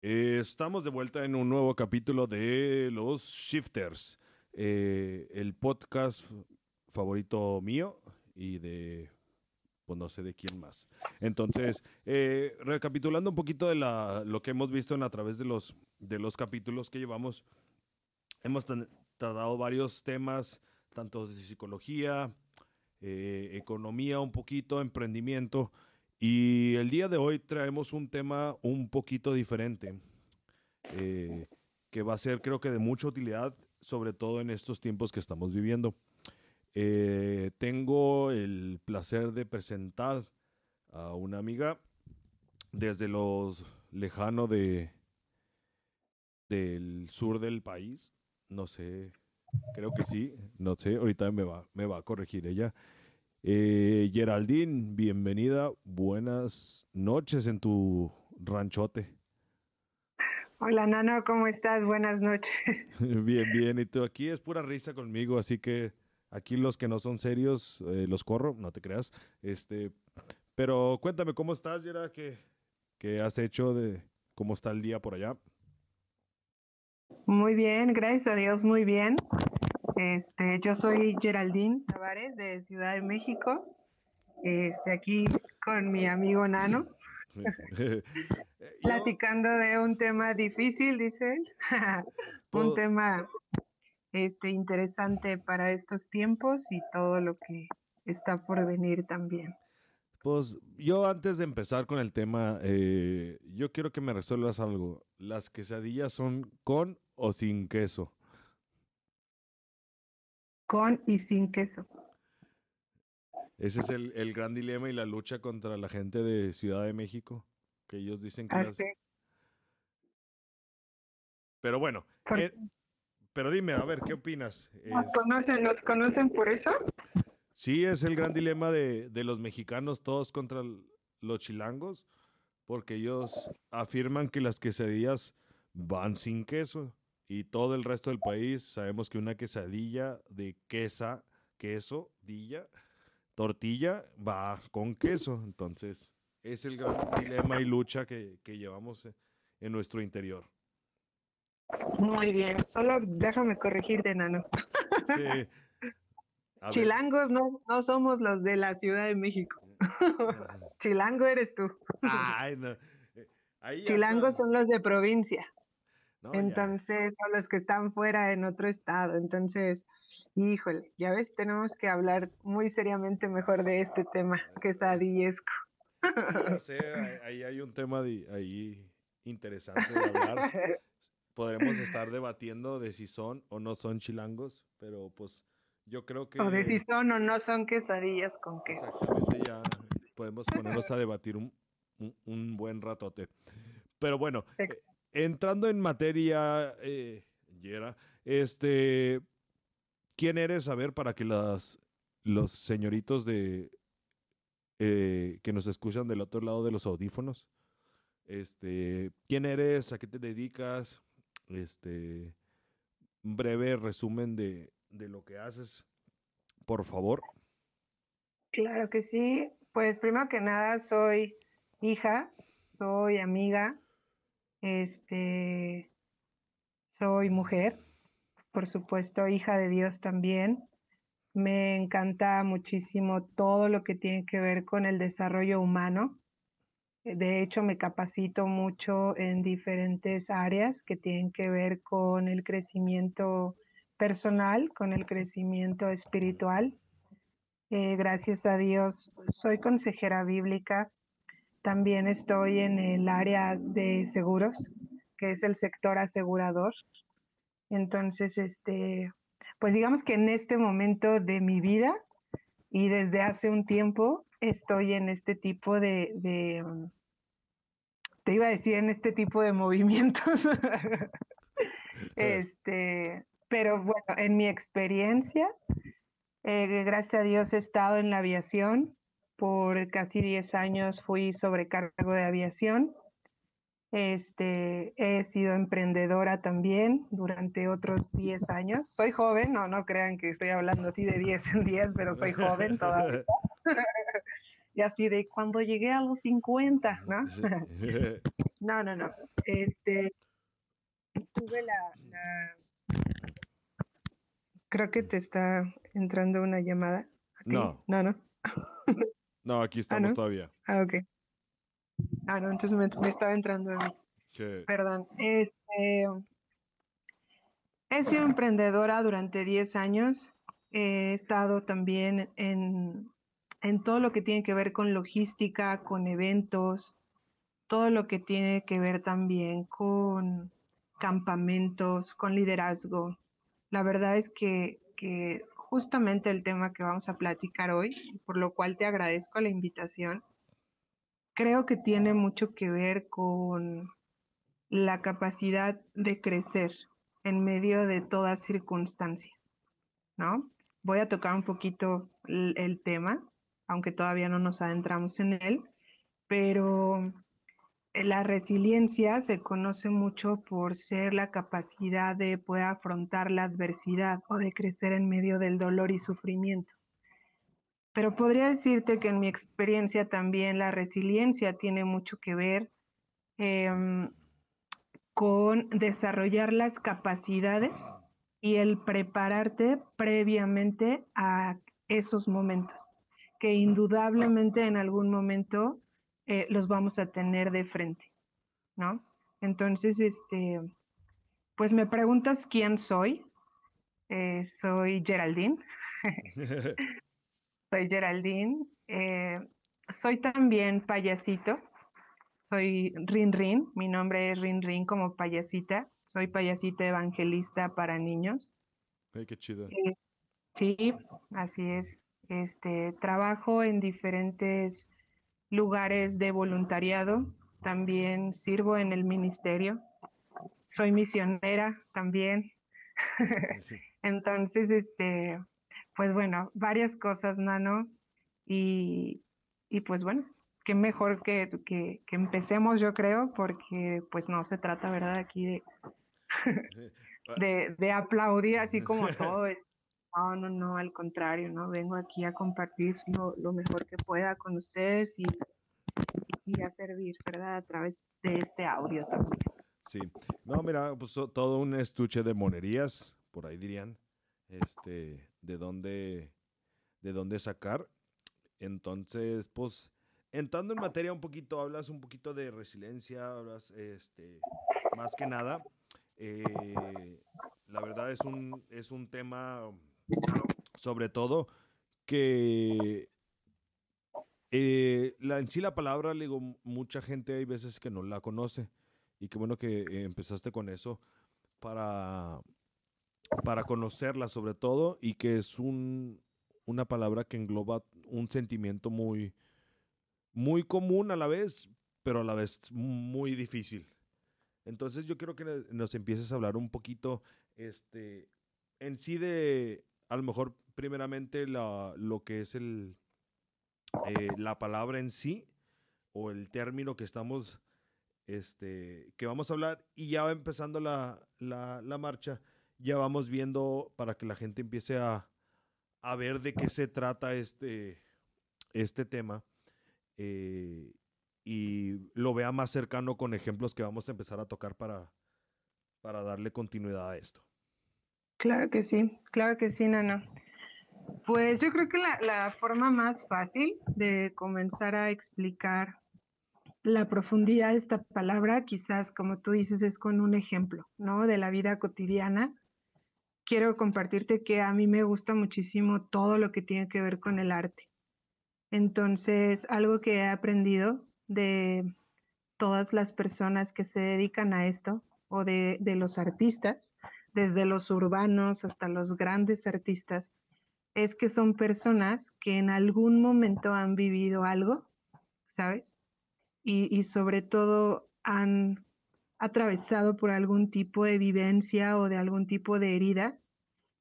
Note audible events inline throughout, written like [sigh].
Eh, estamos de vuelta en un nuevo capítulo de Los Shifters, eh, el podcast favorito mío y de, pues no sé de quién más. Entonces, eh, recapitulando un poquito de la, lo que hemos visto a través de los, de los capítulos que llevamos, hemos tratado varios temas, tanto de psicología, eh, economía un poquito, emprendimiento. Y el día de hoy traemos un tema un poquito diferente, eh, que va a ser creo que de mucha utilidad, sobre todo en estos tiempos que estamos viviendo. Eh, tengo el placer de presentar a una amiga desde los lejano de del sur del país, no sé, creo que sí, no sé, ahorita me va, me va a corregir ella. Eh, Geraldine, bienvenida. Buenas noches en tu ranchote. Hola Nano, ¿cómo estás? Buenas noches. [laughs] [laughs] Bien, bien. Y tú aquí es pura risa conmigo, así que aquí los que no son serios eh, los corro, no te creas. Este, pero cuéntame cómo estás, Gerard, ¿Qué, qué has hecho de cómo está el día por allá? Muy bien, gracias a Dios, muy bien. Este, yo soy Geraldine Tavares de Ciudad de México. Este, aquí con mi amigo Nano, [laughs] platicando de un tema difícil, dice él. [laughs] Un tema este interesante para estos tiempos y todo lo que está por venir también. Pues yo antes de empezar con el tema, eh, yo quiero que me resuelvas algo. ¿Las quesadillas son con o sin queso? Con y sin queso. Ese es el, el gran dilema y la lucha contra la gente de Ciudad de México, que ellos dicen que las... Pero bueno, eh, pero dime, a ver, ¿qué opinas? ¿Nos Es- conocen, nos conocen por eso? sí, es el gran dilema de, de los mexicanos todos contra los chilangos, porque ellos afirman que las quesadillas van sin queso y todo el resto del país sabemos que una quesadilla de quesa, queso, dilla, tortilla va con queso. Entonces, es el gran dilema y lucha que, que llevamos eh, en nuestro interior. Muy bien, solo déjame corregirte, Nano. Sí. [laughs] Chilangos no, no somos los de la Ciudad de México. [laughs] Chilango eres tú. Ay, no. Eh, ahí Chilangos son los de provincia. No, ya. Entonces, son los que están fuera en otro estado. Entonces, híjole, ya ves, tenemos que hablar muy seriamente mejor de este tema, quesadillesco. Ya [laughs] sé, ahí- hay un tema de, ahí interesante de hablar. Podremos estar debatiendo de si son o no son chilangos, pero pues yo creo que O de si son o no son quesadillas con queso. exactamente ya podemos ponernos a debatir un, un- un buen ratote. Pero bueno, eh, entrando en materia, eh, Yera, este, ¿quién eres? A ver, para que las, los señoritos de eh, que nos escuchan del otro lado de los audífonos, este, ¿quién eres? ¿A qué te dedicas? Este, un breve resumen de, de lo que haces, por favor. Claro que sí. Pues primero que nada soy hija, soy amiga, este, soy mujer, por supuesto, hija de Dios también. Me encanta muchísimo todo lo que tiene que ver con el desarrollo humano. De hecho, me capacito mucho en diferentes áreas que tienen que ver con el crecimiento personal, con el crecimiento espiritual. Eh, gracias a Dios, soy consejera bíblica. También estoy en el área de seguros, que es el sector asegurador. Entonces, este, pues digamos que en este momento de mi vida y desde hace un tiempo estoy en este tipo de, de, um, te iba a decir en este tipo de [laughs] movimientos. [laughs] este, pero bueno, en mi experiencia, eh, gracias a Dios he estado en la aviación. Por casi 10 años fui sobrecargo de aviación. Este, he sido emprendedora también durante otros 10 años. Soy joven, no, no crean que estoy hablando así de 10 en 10, pero soy joven todavía. [laughs] y así de cuando llegué a los 50, ¿no? [laughs] [laughs] No, no, no. Este, tuve la, Creo que te está entrando una llamada. No. No, no. No, aquí ah, estamos todavía. Ah, ok. Ah, no, entonces me, estaba entrando a mí. Perdón. Este, he sido emprendedora durante 10 años. He estado también en, en todo lo que tiene que ver con logística, con eventos, todo lo que tiene que ver también con campamentos, con liderazgo. La verdad es que, que justamente el tema que vamos a platicar hoy, por lo cual te agradezco la invitación, creo que tiene mucho que ver con la capacidad de crecer en medio de toda circunstancia, ¿no? Voy a tocar un poquito el tema, aunque todavía no nos adentramos en él, pero la resiliencia se conoce mucho por ser la capacidad de poder afrontar la adversidad o de crecer en medio del dolor y sufrimiento. Pero podría decirte que en mi experiencia también la resiliencia tiene mucho que ver em, con desarrollar las capacidades y el prepararte previamente a esos momentos, que indudablemente en algún momento eh, los vamos a tener de frente, ¿no? Entonces, este, pues me preguntas quién soy. Eh, soy Geraldine. [laughs] [laughs] soy Geraldine. Eh, soy también payasito. Soy Rin Rin. Mi nombre es Rin Rin como payasita. Soy payasita evangelista para niños. Ay, qué chido. sí, así es. Este, trabajo en diferentes lugares de voluntariado, también sirvo en el ministerio, soy misionera también. [laughs] Entonces, este, pues bueno, varias cosas, Nano, y, y pues bueno, qué mejor que, que, que, empecemos, yo creo, porque pues no se trata, ¿verdad?, aquí de, [laughs] de, de aplaudir así como [laughs] todo es no, no, no, al contrario, ¿no? Vengo aquí a compartir lo, mejor que pueda con ustedes y, y, a servir, ¿verdad? A través de este audio también. Sí, no, mira, pues todo un estuche de monerías, por ahí dirían, este, de dónde, de dónde sacar. Entonces, pues, entrando en materia un poquito, hablas un poquito de resiliencia, hablas, este, más que nada, eh, la verdad es un, es un tema sobre todo que eh, la, en sí la palabra, le digo, mucha gente hay veces que no la conoce y qué bueno que eh, empezaste con eso para, para conocerla sobre todo y que es un, una palabra que engloba un sentimiento muy, muy común a la vez, pero a la vez muy difícil. Entonces yo quiero que nos empieces a hablar un poquito este, en sí de, a lo mejor primeramente lo que es el, eh, la palabra en sí o el término que estamos, este, que vamos a hablar y ya empezando la, la, marcha, ya vamos viendo para que la gente empiece a, a ver de qué se trata este, este tema eh, y lo vea más cercano con ejemplos que vamos a empezar a tocar para, para darle continuidad a esto. Claro que sí, claro que sí, Nana. Pues yo creo que la, forma más fácil de comenzar a explicar la profundidad de esta palabra, quizás como tú dices, es con un ejemplo, ¿no? De la vida cotidiana. Quiero compartirte que a mí me gusta muchísimo todo lo que tiene que ver con el arte. Entonces, algo que he aprendido de todas las personas que se dedican a esto o de, de los artistas, desde los urbanos hasta los grandes artistas, es que son personas que en algún momento han vivido algo, ¿sabes? Y, sobre todo han atravesado por algún tipo de vivencia o de algún tipo de herida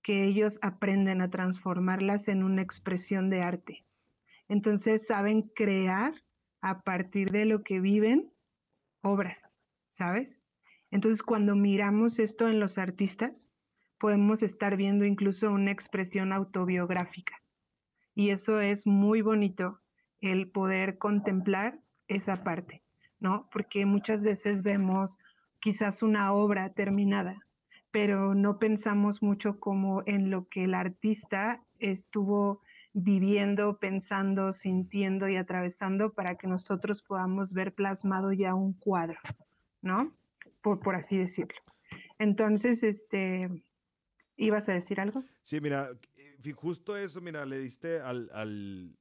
que ellos aprenden a transformarlas en una expresión de arte. Entonces saben crear a partir de lo que viven obras, ¿sabes? Entonces cuando miramos esto en los artistas, podemos estar viendo incluso una expresión autobiográfica. Y eso es muy bonito, el poder contemplar esa parte, ¿no? Porque muchas veces vemos quizás una obra terminada, pero no pensamos mucho como en lo que el artista estuvo viviendo, pensando, sintiendo y atravesando para que nosotros podamos ver plasmado ya un cuadro, ¿no? Por, así decirlo. Entonces, este, ¿ibas a decir algo? Sí, mira, justo eso, mira, le diste al, al,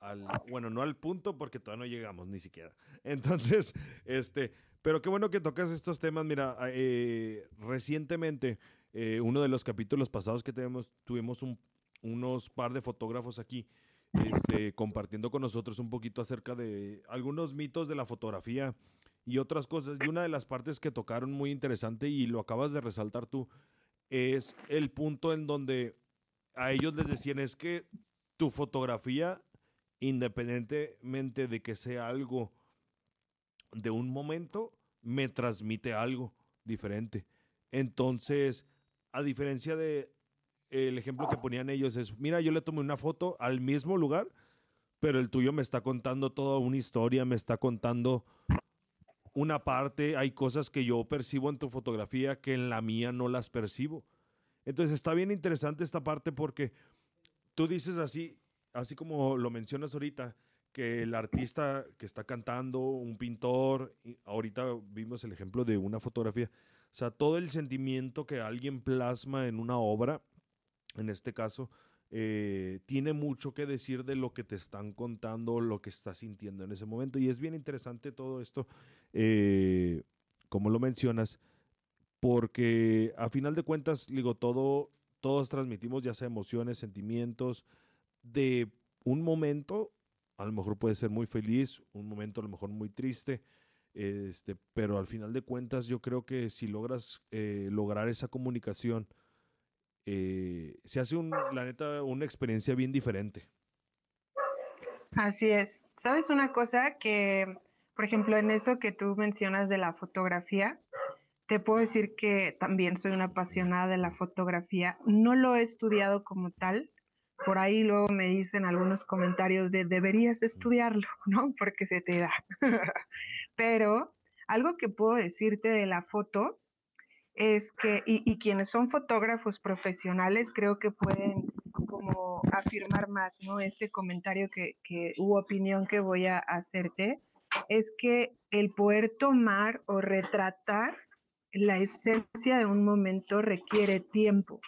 al, bueno, no al punto porque todavía no llegamos ni siquiera. [laughs] Entonces, este, pero qué bueno que tocas estos temas. Mira, eh, recientemente, eh, uno de los capítulos pasados que tenemos, tuvimos un, unos par de fotógrafos aquí este, compartiendo con nosotros un poquito acerca de algunos mitos de la fotografía y otras cosas. Y una de las partes que tocaron muy interesante y lo acabas de resaltar tú es el punto en donde a ellos les decían es que tu fotografía, independientemente de que sea algo de un momento, me transmite algo diferente. Entonces, a diferencia de el ejemplo que ponían ellos es, mira, yo le tomé una foto al mismo lugar, pero el tuyo me está contando toda una historia, me está contando una parte, hay cosas que yo percibo en tu fotografía que en la mía no las percibo. Entonces está bien interesante esta parte porque tú dices así, así como lo mencionas ahorita, que el artista que está cantando, un pintor, ahorita vimos el ejemplo de una fotografía, o sea, todo el sentimiento que alguien plasma en una obra en este caso, eh, tiene mucho que decir de lo que te están contando, lo que estás sintiendo en ese momento. Y es bien interesante todo esto, eh, como lo mencionas, porque a final de cuentas, digo, todo, todos transmitimos ya sea emociones, sentimientos de un momento, a lo mejor puede ser muy feliz, un momento a lo mejor muy triste, este, pero al final de cuentas yo creo que si logras eh, lograr esa comunicación, eh, se hace, un, una experiencia bien diferente. Así es. ¿Sabes una cosa que, por ejemplo, en eso que tú mencionas de la fotografía, te puedo decir que también soy una apasionada de la fotografía. No lo he estudiado como tal. Por ahí luego me dicen algunos comentarios de deberías estudiarlo, [laughs] ¿no? Porque se te da. [laughs] Pero algo que puedo decirte de la foto es que, y, quienes son fotógrafos profesionales creo que pueden como afirmar más, ¿no? Este comentario que, que u opinión que voy a hacerte es que el poder tomar o retratar la esencia de un momento requiere tiempo,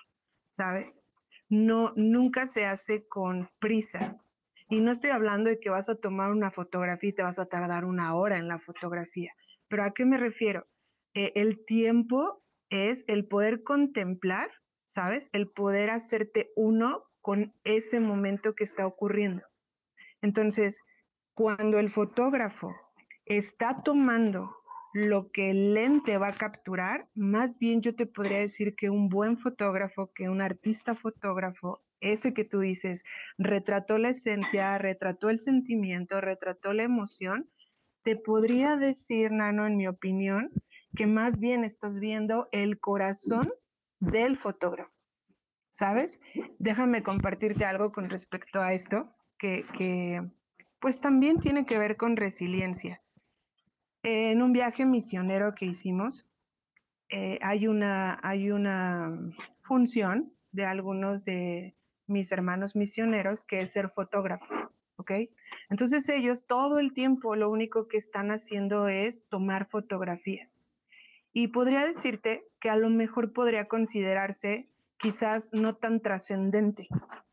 ¿sabes? No, nunca se hace con prisa. Y no estoy hablando de que vas a tomar una fotografía y te vas a tardar una hora en la fotografía. Pero ¿a qué me refiero? Eh, el tiempo es el poder contemplar, ¿sabes? El poder hacerte uno con ese momento que está ocurriendo. Entonces, cuando el fotógrafo está tomando lo que el lente va a capturar, más bien yo te podría decir que un buen fotógrafo, que un artista fotógrafo, ese que tú dices, retrató la esencia, retrató el sentimiento, retrató la emoción, te podría decir, Nano, en mi opinión, que más bien estás viendo el corazón del fotógrafo. ¿Sabes? Déjame compartirte algo con respecto a esto, que, pues también tiene que ver con resiliencia. En un viaje misionero que hicimos, eh, hay, una, hay una función de algunos de mis hermanos misioneros que es ser fotógrafos, ¿ok? Entonces ellos todo el tiempo lo único que están haciendo es tomar fotografías. Y podría decirte que a lo mejor podría considerarse quizás no tan trascendente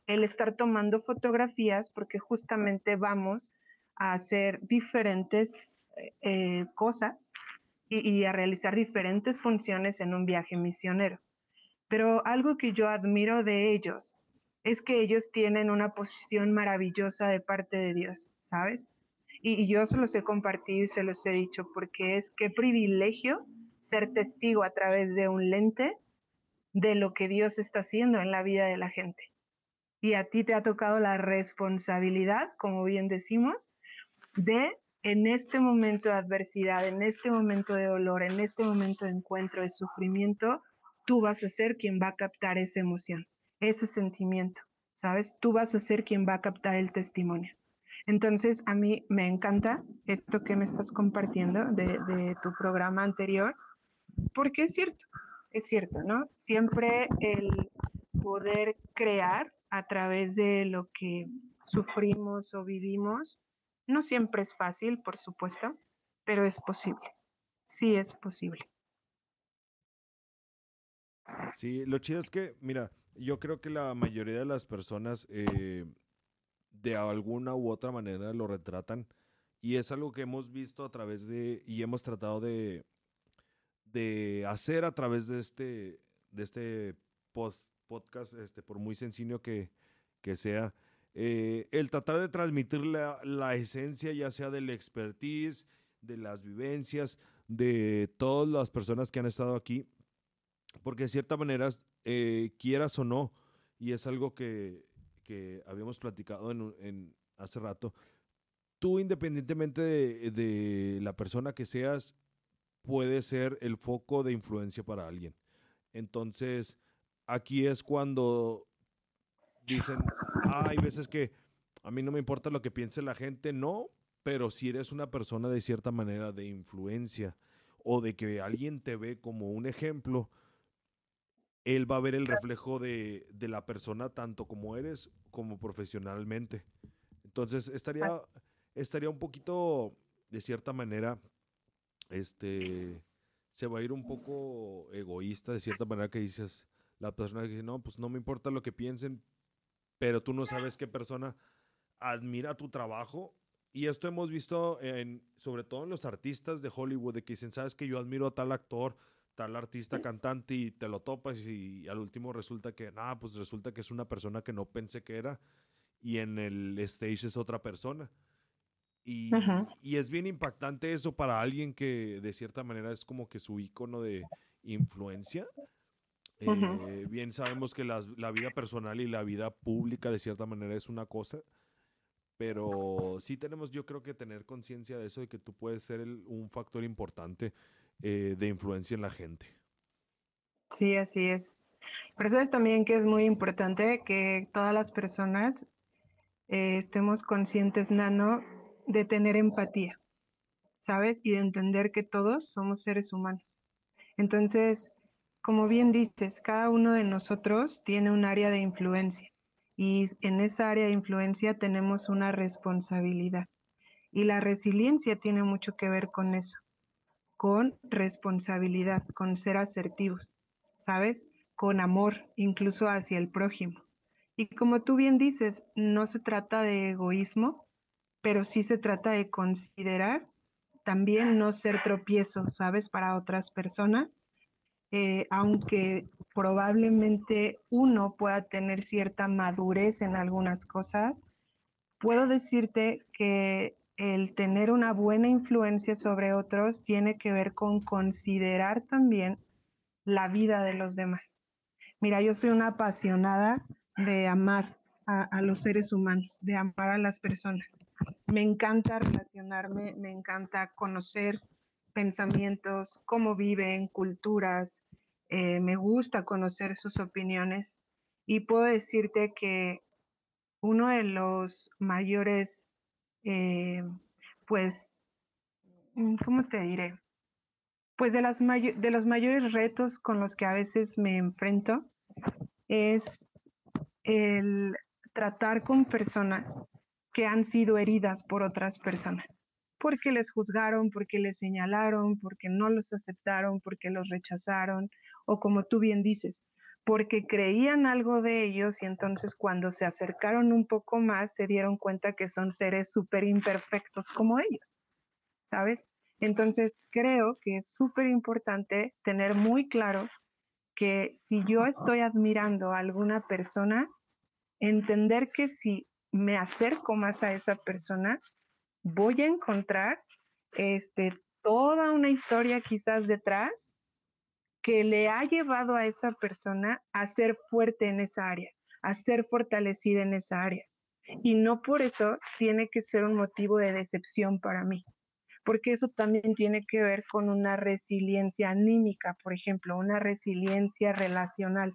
el estar tomando fotografías porque justamente vamos a hacer diferentes eh, eh, cosas y, a realizar diferentes funciones en un viaje misionero. Pero algo que yo admiro de ellos es que ellos tienen una posición maravillosa de parte de Dios, ¿sabes? Y, y yo se los he compartido y se los he dicho porque es qué privilegio ser testigo a través de un lente de lo que Dios está haciendo en la vida de la gente. Y a ti te ha tocado la responsabilidad, como bien decimos, de en este momento de adversidad, en este momento de dolor, en este momento de encuentro, de sufrimiento, tú vas a ser quien va a captar esa emoción, ese sentimiento, ¿sabes? Tú vas a ser quien va a captar el testimonio. Entonces, a mí me encanta esto que me estás compartiendo de, de tu programa anterior, Porque es cierto, es cierto, ¿no? Siempre el poder crear a través de lo que sufrimos o vivimos, no siempre es fácil, por supuesto, pero es posible. Sí es posible. Sí, lo chido es que, mira, yo creo que la mayoría de las personas eh, de alguna u otra manera lo retratan y es algo que hemos visto a través de y hemos tratado de, de hacer a través de este, de este podcast, este, por muy sencillo que, sea, eh, el tratar de transmitir la, esencia ya sea del expertise, de las vivencias, de todas las personas que han estado aquí, porque de cierta manera, eh, quieras o no, y es algo que, que habíamos platicado en, en, hace rato, tú independientemente de, de, la persona que seas, puede ser el foco de influencia para alguien. Entonces, aquí es cuando dicen, ah, hay veces que a mí no me importa lo que piense la gente, no, pero si eres una persona de cierta manera de influencia o de que alguien te ve como un ejemplo, él va a ver el reflejo de, de la persona tanto como eres como profesionalmente. Entonces estaría, estaría un poquito, de cierta manera, este, se va a ir un poco egoísta, de cierta manera que dices, la persona que dice, no, pues no me importa lo que piensen, pero tú no sabes qué persona admira tu trabajo. Y esto hemos visto en, sobre todo en los artistas de Hollywood, de que dicen, sabes que yo admiro a tal actor, tal artista, cantante, y te lo topas y, al último resulta que, nada, pues resulta que es una persona que no pensé que era y en el stage es otra persona. Y, y, es bien impactante eso para alguien que de cierta manera es como que su icono de influencia. Eh, bien sabemos que la, la, vida personal y la vida pública de cierta manera es una cosa, pero sí tenemos yo creo que tener conciencia de eso, de que tú puedes ser un factor importante eh, de influencia en la gente. Sí, así es. Por eso es también que es muy importante que todas las personas eh, estemos conscientes, Nano, de tener empatía, ¿sabes? Y de entender que todos somos seres humanos. Entonces, como bien dices, cada uno de nosotros tiene un área de influencia y en esa área de influencia tenemos una responsabilidad. Y la resiliencia tiene mucho que ver con eso, con responsabilidad, con ser asertivos, ¿sabes? Con amor, incluso hacia el prójimo. Y como tú bien dices, no se trata de egoísmo, pero sí se trata de considerar también no ser tropiezo, ¿sabes? Para otras personas, eh, aunque probablemente uno pueda tener cierta madurez en algunas cosas, puedo decirte que el tener una buena influencia sobre otros tiene que ver con considerar también la vida de los demás. Mira, yo soy una apasionada de amar a, los seres humanos, de amar a las personas. Me encanta relacionarme, me encanta conocer pensamientos, cómo viven, culturas, eh, me gusta conocer sus opiniones y puedo decirte que uno de los mayores, eh, pues, ¿cómo te diré? Pues de, las de los mayores retos con los que a veces me enfrento es el tratar con personas que han sido heridas por otras personas, porque les juzgaron, porque les señalaron, porque no los aceptaron, porque los rechazaron, o como tú bien dices, porque creían algo de ellos y entonces cuando se acercaron un poco más se dieron cuenta que son seres súper imperfectos como ellos, ¿sabes? Entonces creo que es súper importante tener muy claro que si yo estoy admirando a alguna persona, entender que si me acerco más a esa persona, voy a encontrar este, toda una historia quizás detrás que le ha llevado a esa persona a ser fuerte en esa área, a ser fortalecida en esa área. Y no por eso tiene que ser un motivo de decepción para mí, porque eso también tiene que ver con una resiliencia anímica, por ejemplo, una resiliencia relacional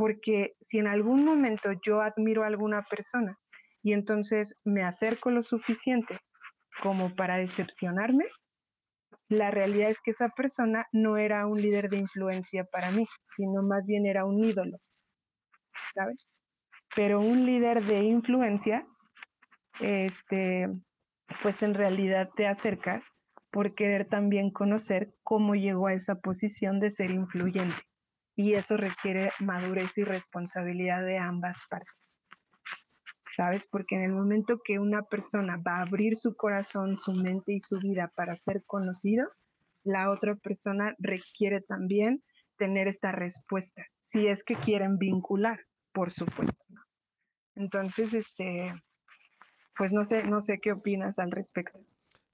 porque si en algún momento yo admiro a alguna persona y entonces me acerco lo suficiente como para decepcionarme, la realidad es que esa persona no era un líder de influencia para mí, sino más bien era un ídolo, ¿sabes? Pero un líder de influencia, este, pues en realidad te acercas por querer también conocer cómo llegó a esa posición de ser influyente. Y eso requiere madurez y responsabilidad de ambas partes. ¿Sabes? Porque en el momento que una persona va a abrir su corazón, su mente y su vida para ser conocido, la otra persona requiere también tener esta respuesta, si es que quieren vincular, por supuesto. Entonces, este, pues no sé, no sé qué opinas al respecto.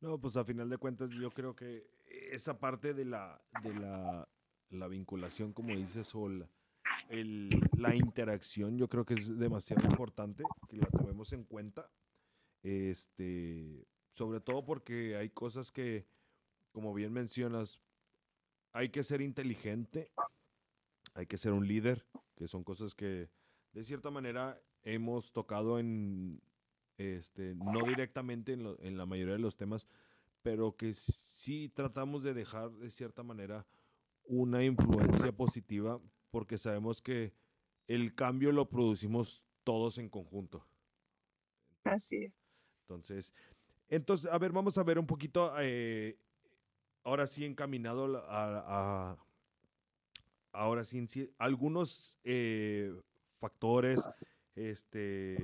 No, pues a final de cuentas yo creo que esa parte de la, de la, la vinculación, como dices, o la, el, la interacción, yo creo que es demasiado importante que la tomemos en cuenta. Este, sobre todo porque hay cosas que, como bien mencionas, hay que ser inteligente, hay que ser un líder, que son cosas que de cierta manera hemos tocado en, este, no directamente en, en, la mayoría de los temas, pero que sí tratamos de dejar de cierta manera una influencia positiva porque sabemos que el cambio lo producimos todos en conjunto. Así es. Entonces, entonces, a ver, vamos a ver un poquito, eh, ahora sí encaminado a, a ahora sí, algunos eh, factores este,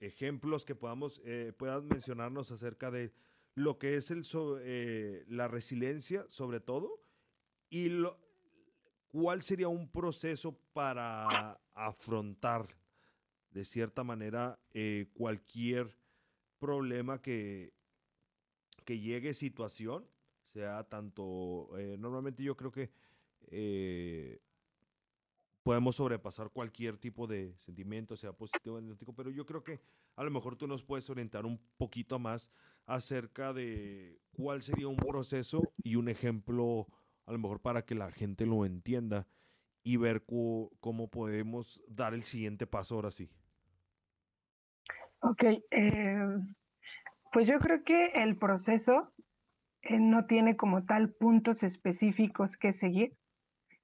ejemplos que podamos, eh, puedan mencionarnos acerca de lo que es el, eh, la resiliencia, sobre todo, y lo, cuál sería un proceso para afrontar de cierta manera eh, cualquier problema que, que llegue situación, sea tanto, normalmente yo creo que podemos sobrepasar cualquier tipo de sentimiento, sea positivo o negativo, pero yo creo que a lo mejor tú nos puedes orientar un poquito más acerca de cuál sería un proceso y un ejemplo, a lo mejor para que la gente lo entienda y ver cómo podemos dar el siguiente paso ahora sí. Ok, eh, pues yo creo que el proceso eh, no tiene como tal puntos específicos que seguir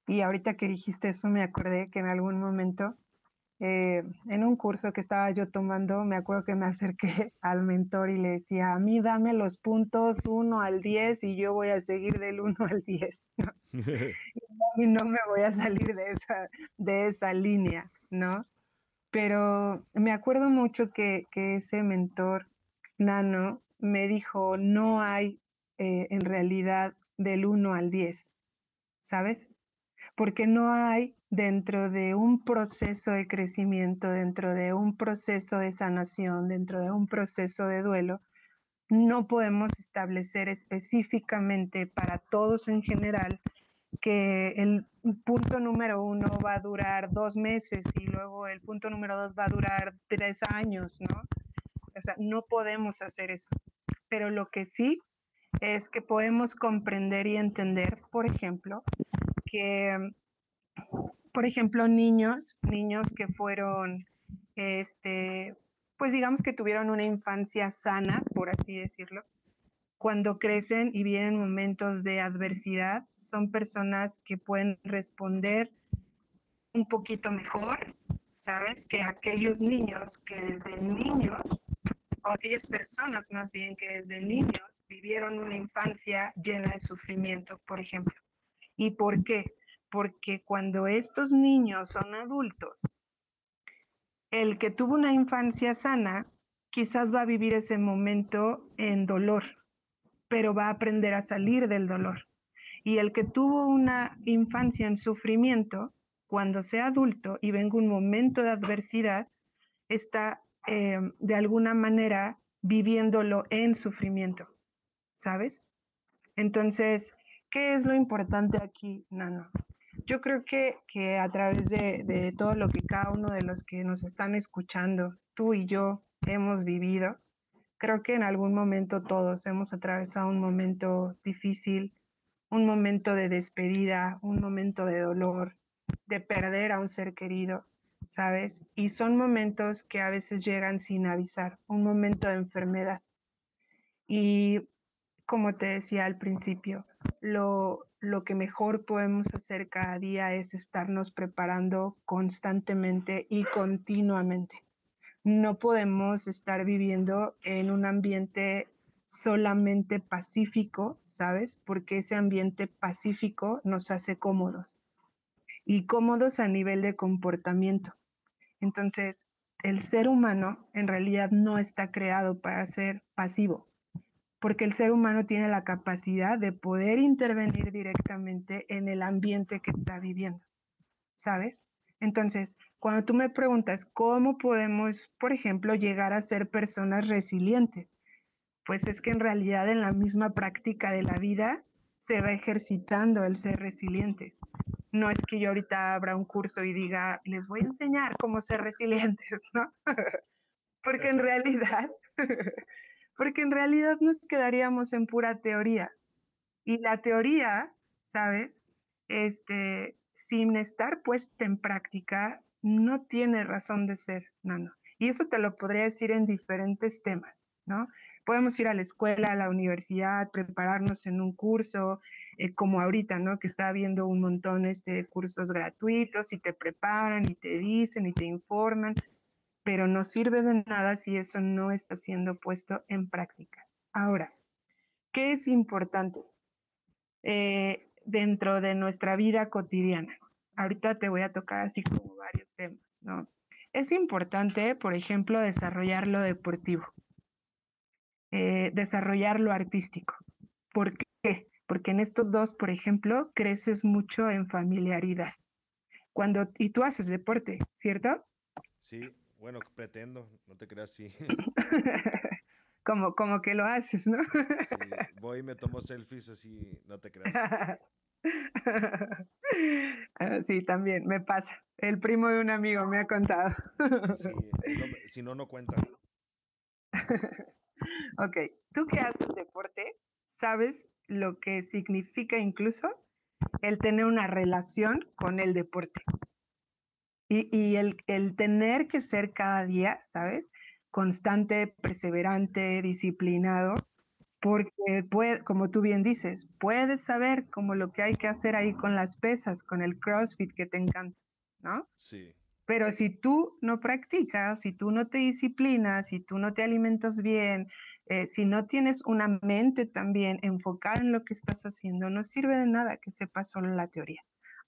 y ahorita que dijiste eso, me acordé que en algún momento, eh, en un curso que estaba yo tomando, me acuerdo que me acerqué [laughs] al mentor y le decía, a mí dame los puntos 1 al 10 y yo voy a seguir del 1 al 10. [laughs] [laughs] y no me voy a salir de esa, de esa línea, ¿no? Pero me acuerdo mucho que, que ese mentor, Nano, me dijo, no hay eh, en realidad del 1 al 10, ¿sabes? porque no hay dentro de un proceso de crecimiento, dentro de un proceso de sanación, dentro de un proceso de duelo, no podemos establecer específicamente para todos en general que el punto número uno va a durar dos meses y luego el punto número dos va a durar tres años, ¿no? O sea, no podemos hacer eso. Pero lo que sí es que podemos comprender y entender, por ejemplo, que, por ejemplo, niños, niños que fueron, este, pues digamos que tuvieron una infancia sana, por así decirlo, cuando crecen y vienen momentos de adversidad, son personas que pueden responder un poquito mejor, ¿sabes? Que aquellos niños que desde niños, o aquellas personas más bien que desde niños vivieron una infancia llena de sufrimiento, por ejemplo. ¿Y por qué? Porque cuando estos niños son adultos, el que tuvo una infancia sana quizás va a vivir ese momento en dolor, pero va a aprender a salir del dolor. Y el que tuvo una infancia en sufrimiento, cuando sea adulto y venga un momento de adversidad, está eh, de alguna manera viviéndolo en sufrimiento, ¿sabes? Entonces, ¿Qué es lo importante aquí, Nano? Yo creo que, que a través de, de, todo lo que cada uno de los que nos están escuchando, tú y yo, hemos vivido, creo que en algún momento todos hemos atravesado un momento difícil, un momento de despedida, un momento de dolor, de perder a un ser querido, ¿sabes? Y son momentos que a veces llegan sin avisar, un momento de enfermedad. Y como te decía al principio, lo, lo que mejor podemos hacer cada día es estarnos preparando constantemente y continuamente. No podemos estar viviendo en un ambiente solamente pacífico, ¿sabes? Porque ese ambiente pacífico nos hace cómodos y cómodos a nivel de comportamiento. Entonces, el ser humano en realidad no está creado para ser pasivo, porque el ser humano tiene la capacidad de poder intervenir directamente en el ambiente que está viviendo, ¿sabes? Entonces, cuando tú me preguntas cómo podemos, por ejemplo, llegar a ser personas resilientes, pues es que en realidad en la misma práctica de la vida se va ejercitando el ser resilientes. No es que yo ahorita abra un curso y diga, les voy a enseñar cómo ser resilientes, [laughs] ¿no? [laughs] porque en realidad, [laughs] porque en realidad nos quedaríamos en pura teoría. Y la teoría, ¿sabes? Este, sin estar puesta en práctica, no tiene razón de ser, Nano. Y eso te lo podría decir en diferentes temas, ¿no? Podemos ir a la escuela, a la universidad, prepararnos en un curso, eh, como ahorita, ¿no? Que está habiendo un montón este, de cursos gratuitos y te preparan y te dicen y te informan, pero no sirve de nada si eso no está siendo puesto en práctica. Ahora, ¿qué es importante? Eh, dentro de nuestra vida cotidiana. Ahorita te voy a tocar así como varios temas, ¿no? Es importante, por ejemplo, desarrollar lo deportivo, eh, desarrollar lo artístico. ¿Por qué? Porque en estos dos, por ejemplo, creces mucho en familiaridad. Cuando, y tú haces deporte, ¿cierto? Sí, bueno, pretendo, no te creas, sí. [laughs] como, como que lo haces, ¿no? sí, voy y me tomo selfies así, no te creas. [laughs] Ah, sí, también me pasa. El primo de un amigo me ha contado. sí, si no, no cuenta. [laughs] ok, tú que haces deporte, sabes lo que significa incluso el tener una relación con el deporte. Y, y el, el tener que ser cada día, ¿sabes? Constante, perseverante, disciplinado, porque puede, como tú bien dices, puedes saber como lo que hay que hacer ahí con las pesas, con el CrossFit que te encanta, ¿no? Sí. Pero si tú no practicas, si tú no te disciplinas, si tú no te alimentas bien, eh, si no tienes una mente también enfocada en lo que estás haciendo, no sirve de nada que sepas solo la teoría.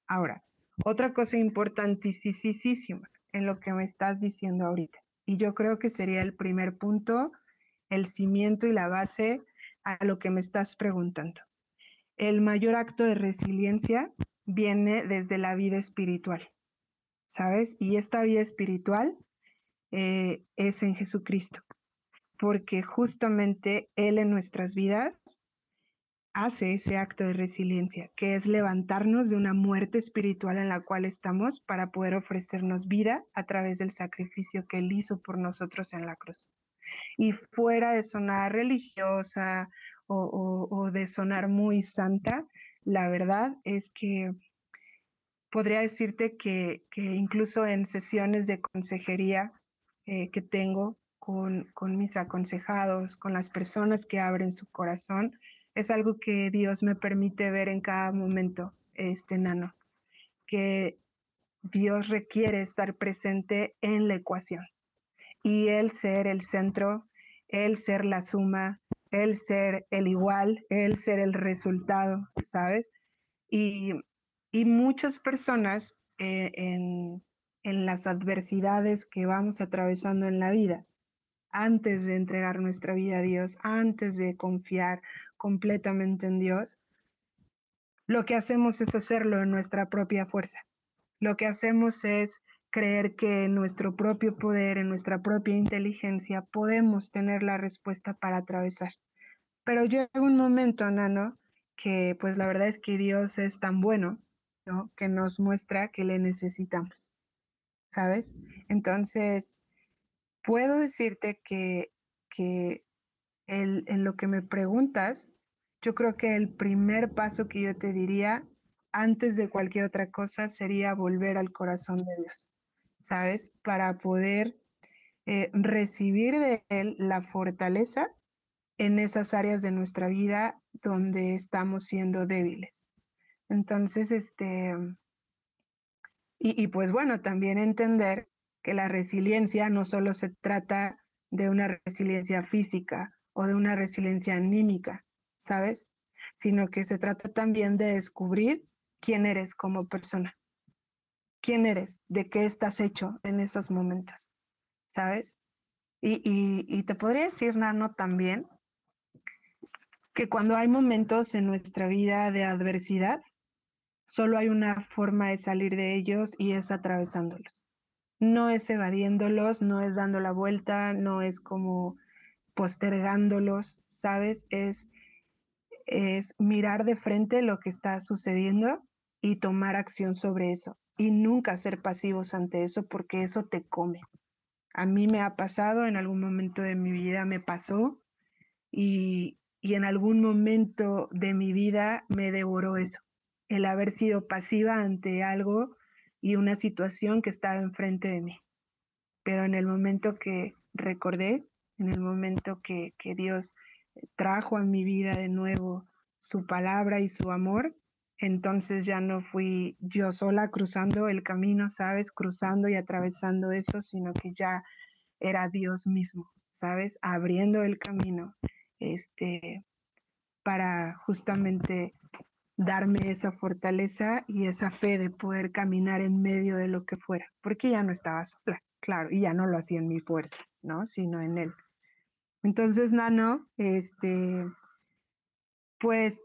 Ahora, otra cosa importantísima en lo que me estás diciendo ahorita, y yo creo que sería el primer punto, el cimiento y la base a lo que me estás preguntando. El mayor acto de resiliencia viene desde la vida espiritual, ¿sabes? Y esta vida espiritual eh, es en Jesucristo, porque justamente Él en nuestras vidas hace ese acto de resiliencia, que es levantarnos de una muerte espiritual en la cual estamos para poder ofrecernos vida a través del sacrificio que Él hizo por nosotros en la cruz. Y fuera de sonar religiosa o, de sonar muy santa, la verdad es que podría decirte que, incluso en sesiones de consejería eh, que tengo con, con, mis aconsejados, con las personas que abren su corazón, es algo que Dios me permite ver en cada momento, este nano, que Dios requiere estar presente en la ecuación y el ser el centro, el ser la suma, el ser el igual, el ser el resultado, ¿sabes? Y, muchas personas eh, en, en las adversidades que vamos atravesando en la vida, antes de entregar nuestra vida a Dios, antes de confiar completamente en Dios, lo que hacemos es hacerlo en nuestra propia fuerza. Lo que hacemos es creer que en nuestro propio poder, en nuestra propia inteligencia, podemos tener la respuesta para atravesar. Pero llega un momento, Nano, que pues la verdad es que Dios es tan bueno, ¿no? Que nos muestra que le necesitamos, ¿sabes? Entonces, puedo decirte que, que en lo que me preguntas, yo creo que el primer paso que yo te diría antes de cualquier otra cosa sería volver al corazón de Dios. ¿sabes? Para poder eh, recibir de Él la fortaleza en esas áreas de nuestra vida donde estamos siendo débiles. Entonces, este, y pues bueno, también entender que la resiliencia no solo se trata de una resiliencia física o de una resiliencia anímica, ¿sabes? Sino que se trata también de descubrir quién eres como persona. ¿Quién eres? ¿De qué estás hecho en esos momentos? ¿Sabes? Y, y, te podría decir, Nano, también que cuando hay momentos en nuestra vida de adversidad, solo hay una forma de salir de ellos y es atravesándolos. No es evadiéndolos, no es dando la vuelta, no es como postergándolos, ¿sabes? Es, es mirar de frente lo que está sucediendo y tomar acción sobre eso. Y nunca ser pasivos ante eso porque eso te come. A mí me ha pasado, en algún momento de mi vida me pasó y, y en algún momento de mi vida me devoró eso. El haber sido pasiva ante algo y una situación que estaba enfrente de mí. Pero en el momento que recordé, en el momento que, que Dios trajo a mi vida de nuevo su palabra y su amor, entonces ya no fui yo sola cruzando el camino, ¿sabes? Cruzando y atravesando eso, sino que ya era Dios mismo, ¿sabes? Abriendo el camino, este, para justamente darme esa fortaleza y esa fe de poder caminar en medio de lo que fuera, porque ya no estaba sola, claro, y ya no lo hacía en mi fuerza, ¿no? Sino en él. Entonces, Nano, este, pues,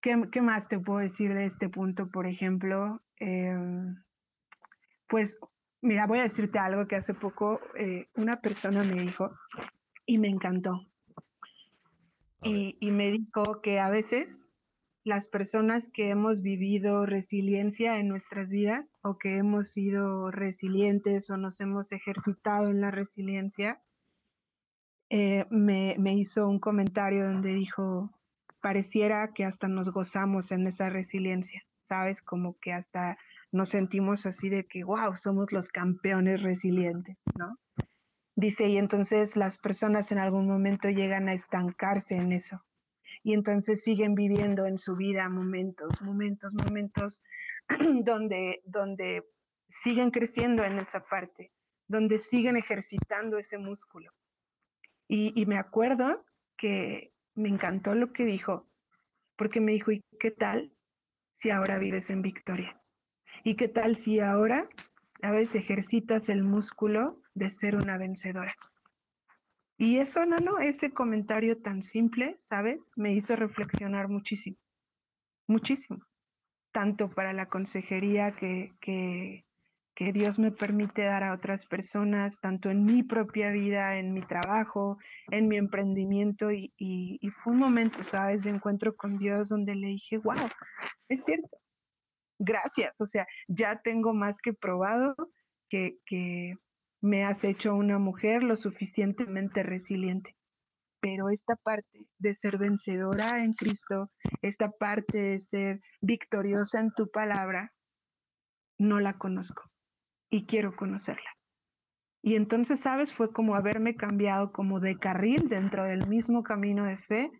¿qué, más te puedo decir de este punto, por ejemplo? Em, pues, mira, voy a decirte algo que hace poco eh, una persona me dijo y me encantó. Y, y me dijo que a veces las personas que hemos vivido resiliencia en nuestras vidas o que hemos sido resilientes o nos hemos ejercitado en la resiliencia, eh, me, me hizo un comentario donde dijo, pareciera que hasta nos gozamos en esa resiliencia, ¿sabes? Como que hasta nos sentimos así de que, wow, somos los campeones resilientes, ¿no? Dice, y entonces las personas en algún momento llegan a estancarse en eso, y entonces siguen viviendo en su vida momentos, momentos, momentos [clears throat] donde, donde siguen creciendo en esa parte, donde siguen ejercitando ese músculo. Y, me acuerdo que me encantó lo que dijo, porque me dijo, ¿y qué tal si ahora vives en victoria? ¿Y qué tal si ahora, sabes, ejercitas el músculo de ser una vencedora? Y eso, no, ese comentario tan simple, ¿sabes? Me hizo reflexionar muchísimo, muchísimo. Tanto para la consejería que, que, que Dios me permite dar a otras personas, tanto en mi propia vida, en mi trabajo, en mi emprendimiento. Y, y, y fue un momento, ¿sabes?, de encuentro con Dios donde le dije, wow, es cierto. Gracias, o sea, ya tengo más que probado que, que, me has hecho una mujer lo suficientemente resiliente. Pero esta parte de ser vencedora en Cristo, esta parte de ser victoriosa en tu palabra, no la conozco y quiero conocerla. Y entonces, ¿sabes? Fue como haberme cambiado como de carril dentro del mismo camino de fe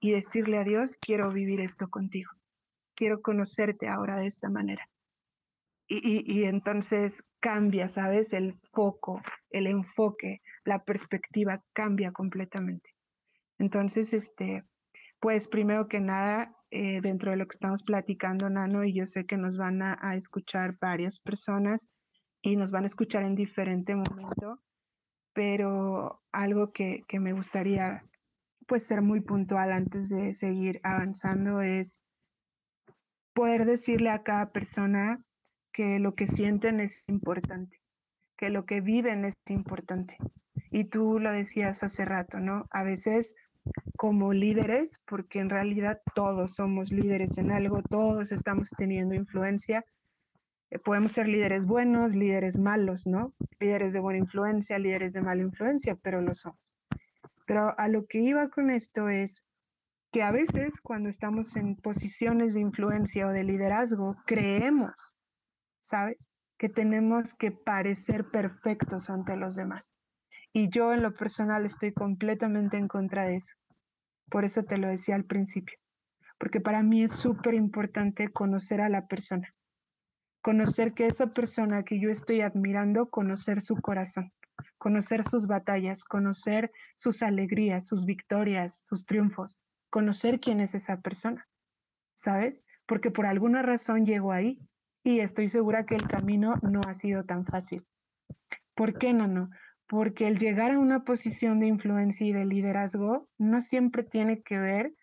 y decirle a Dios, quiero vivir esto contigo, quiero conocerte ahora de esta manera. Y, y, entonces cambia, ¿sabes? El foco, el enfoque, la perspectiva cambia completamente. Entonces, este, pues primero que nada, eh, dentro de lo que estamos platicando, Nano, y yo sé que nos van a, escuchar varias personas y nos van a escuchar en diferente momento, pero algo que, que me gustaría pues ser muy puntual antes de seguir avanzando es poder decirle a cada persona que lo que sienten es importante, que lo que viven es importante. Y tú lo decías hace rato, ¿no? A veces como líderes, porque en realidad todos somos líderes en algo, todos estamos teniendo influencia. Eh, podemos ser líderes buenos, líderes malos, ¿no? Líderes de buena influencia, líderes de mala influencia, pero lo somos. Pero a lo que iba con esto es que a veces cuando estamos en posiciones de influencia o de liderazgo, creemos ¿sabes? Que tenemos que parecer perfectos ante los demás. Y yo en lo personal estoy completamente en contra de eso. Por eso te lo decía al principio, porque para mí es súper importante conocer a la persona, conocer que esa persona que yo estoy admirando, conocer su corazón, conocer sus batallas, conocer sus alegrías, sus victorias, sus triunfos, conocer quién es esa persona, ¿sabes? Porque por alguna razón llegó ahí y estoy segura que el camino no ha sido tan fácil. ¿Por qué, no? porque el llegar a una posición de influencia y de liderazgo no siempre tiene que ver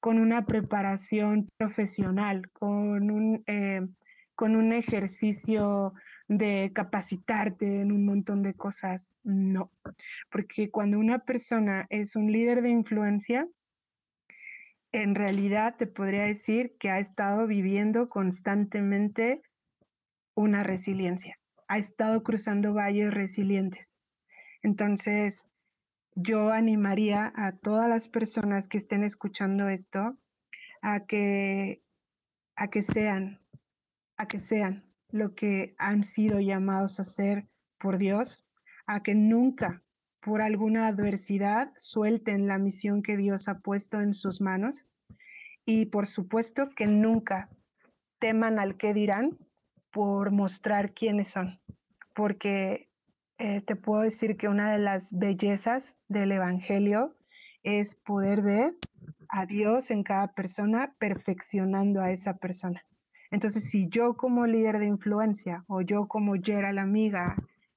con una preparación profesional, con un, eh, con un ejercicio de capacitarte en un montón de cosas. No, porque cuando una persona es un líder de influencia, en realidad te podría decir que ha estado viviendo constantemente una resiliencia, ha estado cruzando valles resilientes. Entonces, yo animaría a todas las personas que estén escuchando esto a que, a que sean, a que sean lo que han sido llamados a ser por Dios, a que nunca por alguna adversidad suelten la misión que Dios ha puesto en sus manos y por supuesto que nunca teman al que dirán por mostrar quiénes son, porque eh, te puedo decir que una de las bellezas del Evangelio es poder ver a Dios en cada persona perfeccionando a esa persona. Entonces, si yo como líder de influencia o yo como Gerald amiga,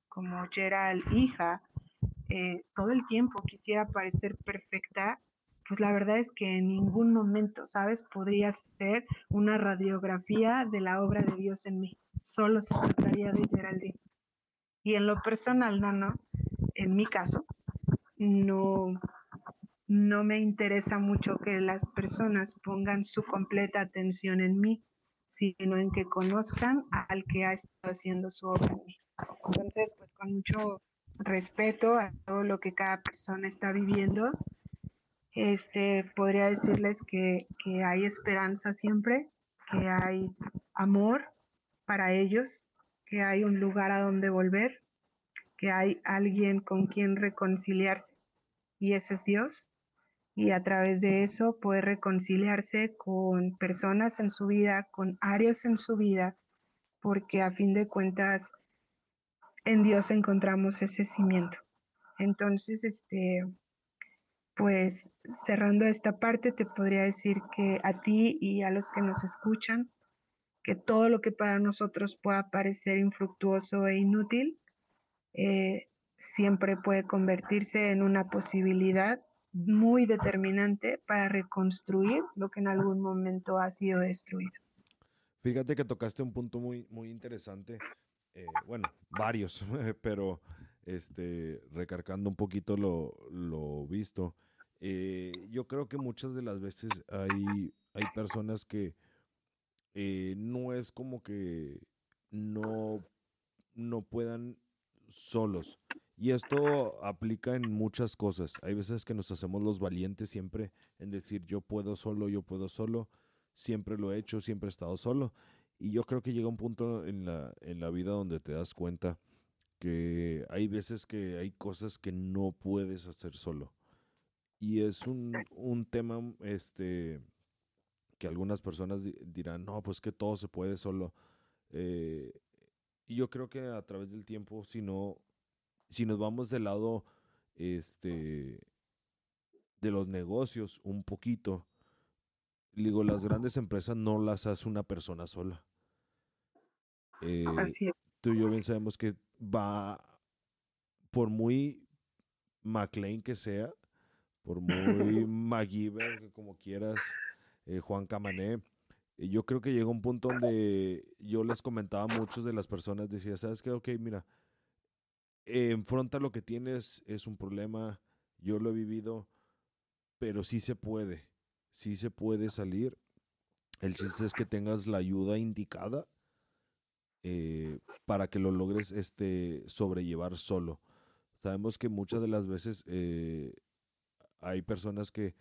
como Gerald hija, eh, todo el tiempo quisiera parecer perfecta, pues la verdad es que en ningún momento, ¿sabes? Podría ser una radiografía de la obra de Dios en mí. Solo se trataría de Geraldine. Y en lo personal, no, no, en mi caso, no, no me interesa mucho que las personas pongan su completa atención en mí, sino en que conozcan al que ha estado haciendo su obra. Entonces, pues con mucho respeto a todo lo que cada persona está viviendo, este, podría decirles que, que hay esperanza siempre, que hay amor para ellos, que hay un lugar a donde volver, que hay alguien con quien reconciliarse y ese es Dios. Y a través de eso puede reconciliarse con personas en su vida, con áreas en su vida, porque a fin de cuentas en Dios encontramos ese cimiento. Entonces, este, pues cerrando esta parte, te podría decir que a ti y a los que nos escuchan, que todo lo que para nosotros pueda parecer infructuoso e inútil, eh, siempre puede convertirse en una posibilidad muy determinante para reconstruir lo que en algún momento ha sido destruido. Fíjate que tocaste un punto muy, muy interesante, eh, bueno, varios, [laughs] pero este, recargando un poquito lo, lo visto. Eh, yo creo que muchas de las veces hay, hay personas que eh, no es como que no, no puedan solos. Y esto aplica en muchas cosas. Hay veces que nos hacemos los valientes siempre en decir yo puedo solo, yo puedo solo. Siempre lo he hecho, siempre he estado solo. Y yo creo que llega un punto en la, en la vida donde te das cuenta que hay veces que hay cosas que no puedes hacer solo. Y es un, un tema este, que algunas personas dirán, no, pues que todo se puede solo. Eh, y yo creo que a través del tiempo, si no, si nos vamos del lado este, de los negocios un poquito, digo, las grandes empresas no las hace una persona sola. Eh, tú y yo bien sabemos que va, por muy McLean que sea, por muy [laughs] McGiver, como quieras, eh, Juan Camané. Yo creo que llegó un punto donde yo les comentaba a muchos de las personas, decía, ¿sabes qué? Ok, mira, enfronta lo que tienes, es un problema, yo lo he vivido, pero sí se puede, sí se puede salir. El chiste es que tengas la ayuda indicada eh, para que lo logres este, sobrellevar solo. Sabemos que muchas de las veces eh, hay personas que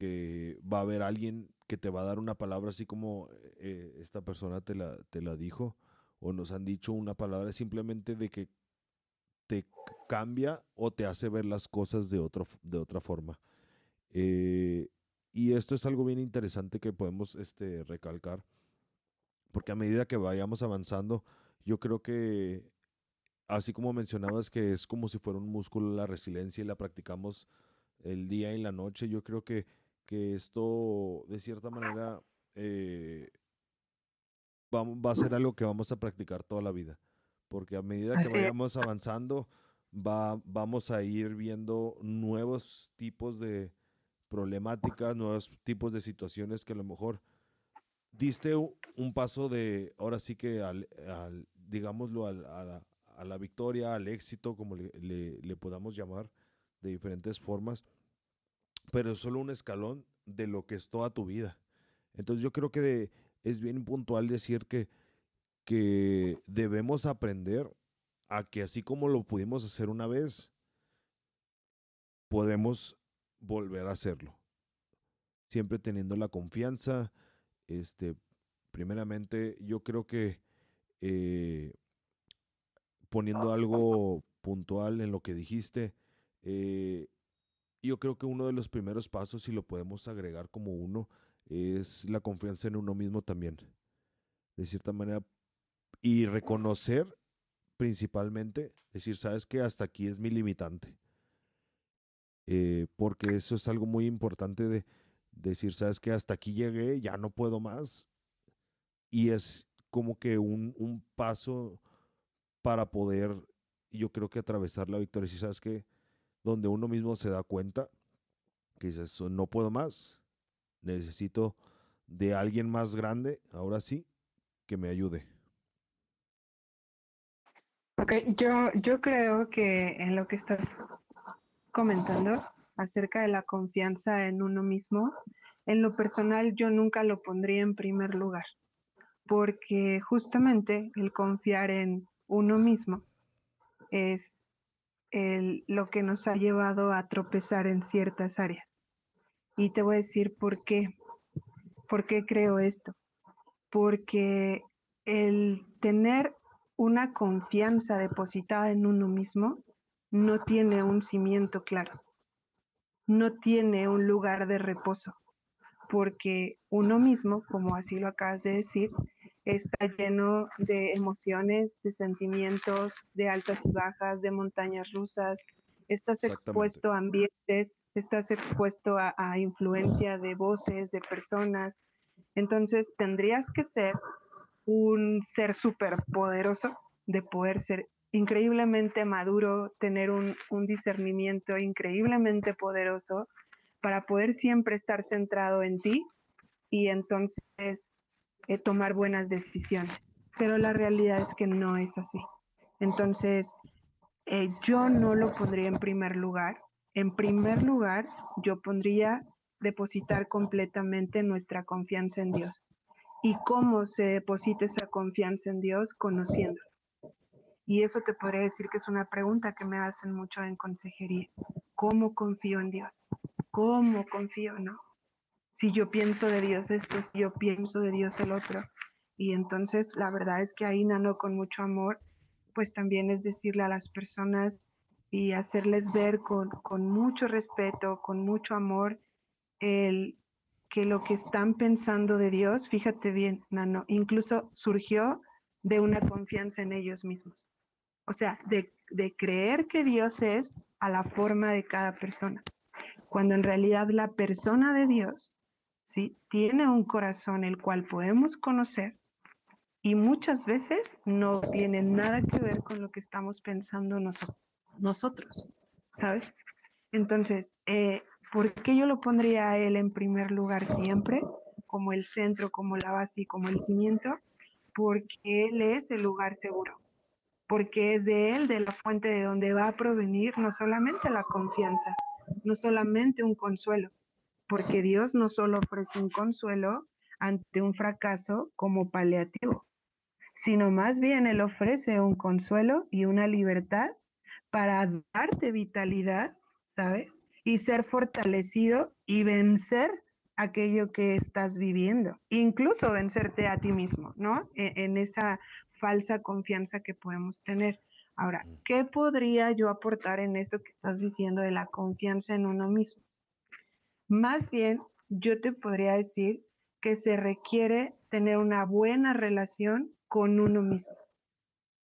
que va a haber alguien que te va a dar una palabra así como eh, esta persona te la, te la dijo o nos han dicho una palabra simplemente de que te cambia o te hace ver las cosas de, otro, de otra forma. Eh, y esto es algo bien interesante que podemos este, recalcar, porque a medida que vayamos avanzando, yo creo que, así como mencionabas que es como si fuera un músculo la resiliencia y la practicamos el día y la noche, yo creo que, que esto de cierta manera eh, va, va, a ser algo que vamos a practicar toda la vida, porque a medida que vayamos avanzando, va, vamos a ir viendo nuevos tipos de problemáticas, nuevos tipos de situaciones que a lo mejor diste un paso de, ahora sí que al, digámoslo, a, la, a, la, victoria, al éxito, como le, le, podamos llamar, de diferentes formas, pero es solo un escalón de lo que es toda tu vida. Entonces yo creo que es bien puntual decir que, que debemos aprender a que así como lo pudimos hacer una vez, podemos volver a hacerlo. Siempre teniendo la confianza. Este, primeramente, yo creo que eh, poniendo algo puntual en lo que dijiste, eh, yo creo que uno de los primeros pasos, si lo podemos agregar como uno, es la confianza en uno mismo también. De cierta manera, y reconocer principalmente, decir, sabes que hasta aquí es mi limitante. Eh, porque eso es algo muy importante de, decir, sabes que hasta aquí llegué, ya no puedo más. Y es como que un, un paso para poder, yo creo que atravesar la victoria. Si sabes que donde uno mismo se da cuenta que dices, no puedo más, necesito de alguien más grande, ahora sí, que me ayude. Ok, yo, yo creo que en lo que estás comentando acerca de la confianza en uno mismo, en lo personal yo nunca lo pondría en primer lugar, porque justamente el confiar en uno mismo es el, lo que nos ha llevado a tropezar en ciertas áreas. Y te voy a decir por qué. ¿Por qué creo esto? Porque el tener una confianza depositada en uno mismo no tiene un cimiento claro, no tiene un lugar de reposo, porque uno mismo, como así lo acabas de decir, está lleno de emociones, de sentimientos, de altas y bajas, de montañas rusas. Estás expuesto a ambientes, estás expuesto a, a influencia de voces, de personas. Entonces tendrías que ser un ser súper poderoso de poder ser increíblemente maduro, tener un, un, discernimiento increíblemente poderoso para poder siempre estar centrado en ti y entonces eh, tomar buenas decisiones. Pero la realidad es que no es así. Entonces, eh, yo no lo pondría en primer lugar. En primer lugar, yo pondría depositar completamente nuestra confianza en Dios. ¿Y cómo se deposita esa confianza en Dios? Conociéndolo. Y eso te podría decir que es una pregunta que me hacen mucho en consejería. ¿Cómo confío en Dios? ¿Cómo confío? No si yo pienso de Dios esto, si yo pienso de Dios el otro. Y entonces la verdad es que ahí Nano con mucho amor, pues también es decirle a las personas y hacerles ver con, con mucho respeto, con mucho amor, el que lo que están pensando de Dios, fíjate bien, Nano, incluso surgió de una confianza en ellos mismos. O sea, de, de creer que Dios es a la forma de cada persona, cuando en realidad la persona de Dios ¿sí? Tiene un corazón el cual podemos conocer y muchas veces no tiene nada que ver con lo que estamos pensando nosotros, ¿sabes? Entonces, eh, ¿por qué yo lo pondría a él en primer lugar siempre, como el centro, como la base y como el cimiento? Porque él es el lugar seguro, porque es de él, de la fuente de donde va a provenir no solamente la confianza, no solamente un consuelo, porque Dios no solo ofrece un consuelo ante un fracaso como paliativo, sino más bien Él ofrece un consuelo y una libertad para darte vitalidad, ¿sabes? Y ser fortalecido y vencer aquello que estás viviendo, incluso vencerte a ti mismo, ¿no? E, en, esa falsa confianza que podemos tener. Ahora, ¿qué podría yo aportar en esto que estás diciendo de la confianza en uno mismo? Más bien, yo te podría decir que se requiere tener una buena relación con uno mismo.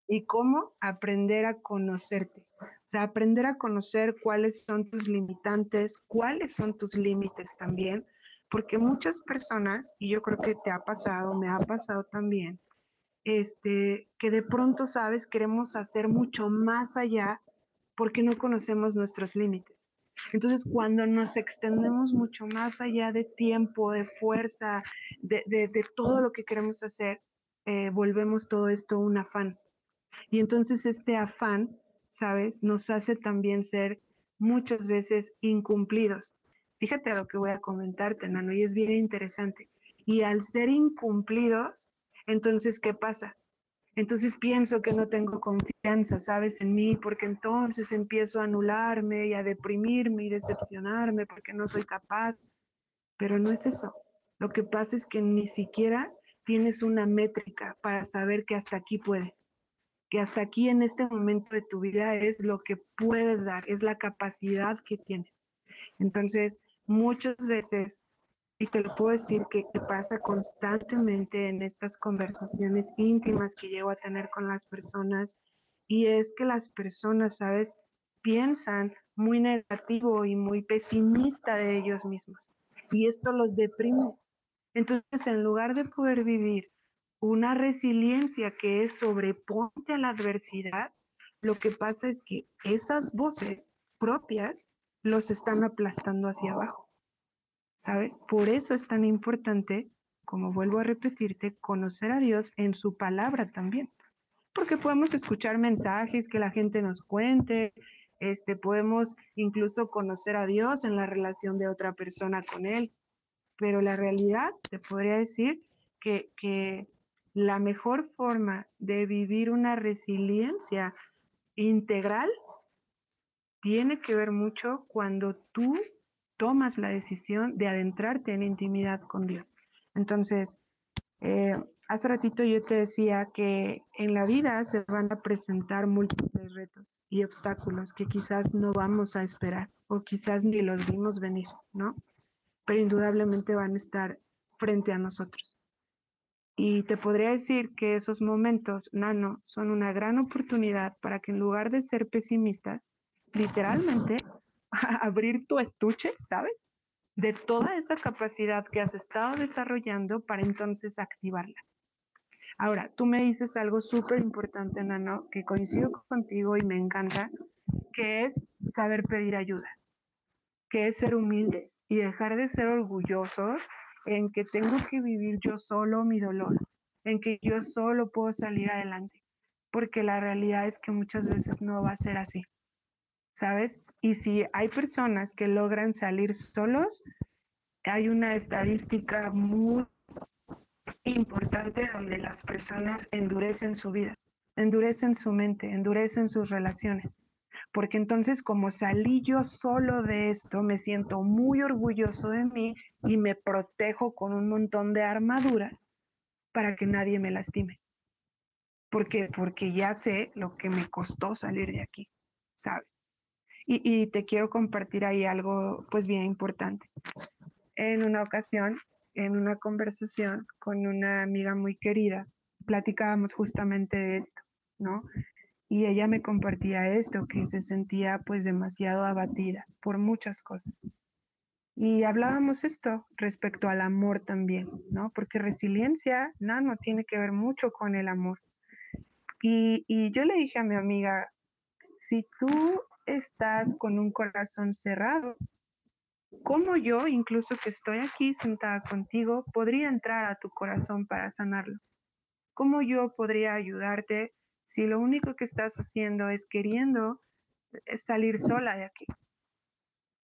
¿Y cómo? Aprender a conocerte. O sea, aprender a conocer cuáles son tus limitantes, cuáles son tus límites también, porque muchas personas, y yo creo que te ha pasado, me ha pasado también, este, que de pronto, sabes, queremos hacer mucho más allá porque no conocemos nuestros límites. Entonces, cuando nos extendemos mucho más allá de tiempo, de fuerza, de, todo lo que queremos hacer, eh, volvemos todo esto un afán. Y entonces este afán, ¿sabes? Nos hace también ser muchas veces incumplidos. Fíjate a lo que voy a comentarte, Nano, y es bien interesante. Y al ser incumplidos, entonces, ¿qué pasa? Entonces pienso que no tengo confianza, ¿sabes? En mí, porque entonces empiezo a anularme y a deprimirme y decepcionarme porque no soy capaz. Pero no es eso. Lo que pasa es que ni siquiera tienes una métrica para saber que hasta aquí puedes, que hasta aquí en este momento de tu vida es lo que puedes dar, es la capacidad que tienes. Entonces, muchas veces y te lo puedo decir que, pasa constantemente en estas conversaciones íntimas que llego a tener con las personas. Y es que las personas, ¿sabes? Piensan muy negativo y muy pesimista de ellos mismos. Y esto los deprime. Entonces, en lugar de poder vivir una resiliencia que es sobreponte a la adversidad, lo que pasa es que esas voces propias los están aplastando hacia abajo. ¿sabes? Por eso es tan importante, como vuelvo a repetirte, conocer a Dios en su palabra también. Porque podemos escuchar mensajes que la gente nos cuente, este, podemos incluso conocer a Dios en la relación de otra persona con Él. Pero la realidad, te podría decir que, que la mejor forma de vivir una resiliencia integral tiene que ver mucho cuando tú tomas la decisión de adentrarte en intimidad con Dios. Entonces, eh, hace ratito yo te decía que en la vida se van a presentar múltiples retos y obstáculos que quizás no vamos a esperar o quizás ni los vimos venir, ¿no? Pero indudablemente van a estar frente a nosotros. Y te podría decir que esos momentos, Nano, son una gran oportunidad para que en lugar de ser pesimistas, literalmente [laughs] [laughs] abrir tu estuche, ¿sabes? De toda esa capacidad que has estado desarrollando para entonces activarla. Ahora, tú me dices algo súper importante, Nano, que coincido contigo y me encanta, que es saber pedir ayuda, que es ser humildes y dejar de ser orgullosos en que tengo que vivir yo solo mi dolor, en que yo solo puedo salir adelante, porque la realidad es que muchas veces no va a ser así. ¿sabes? Y si hay personas que logran salir solos, hay una estadística muy importante donde las personas endurecen su vida, endurecen su mente, endurecen sus relaciones. Porque entonces como salí yo solo de esto, me siento muy orgulloso de mí y me protejo con un montón de armaduras para que nadie me lastime. Porque porque ya sé lo que me costó salir de aquí, ¿sabes? Y, te quiero compartir ahí algo pues bien importante. En una ocasión, en una conversación con una amiga muy querida, platicábamos justamente de esto, ¿no? Y ella me compartía esto, que se sentía pues demasiado abatida por muchas cosas. Y hablábamos esto respecto al amor también, ¿no? Porque resiliencia, no, no tiene que ver mucho con el amor. Y, y yo le dije a mi amiga, si tú estás con un corazón cerrado. ¿Cómo yo, incluso que estoy aquí sentada contigo, podría entrar a tu corazón para sanarlo? ¿Cómo yo podría ayudarte si lo único que estás haciendo es queriendo eh, salir sola de aquí?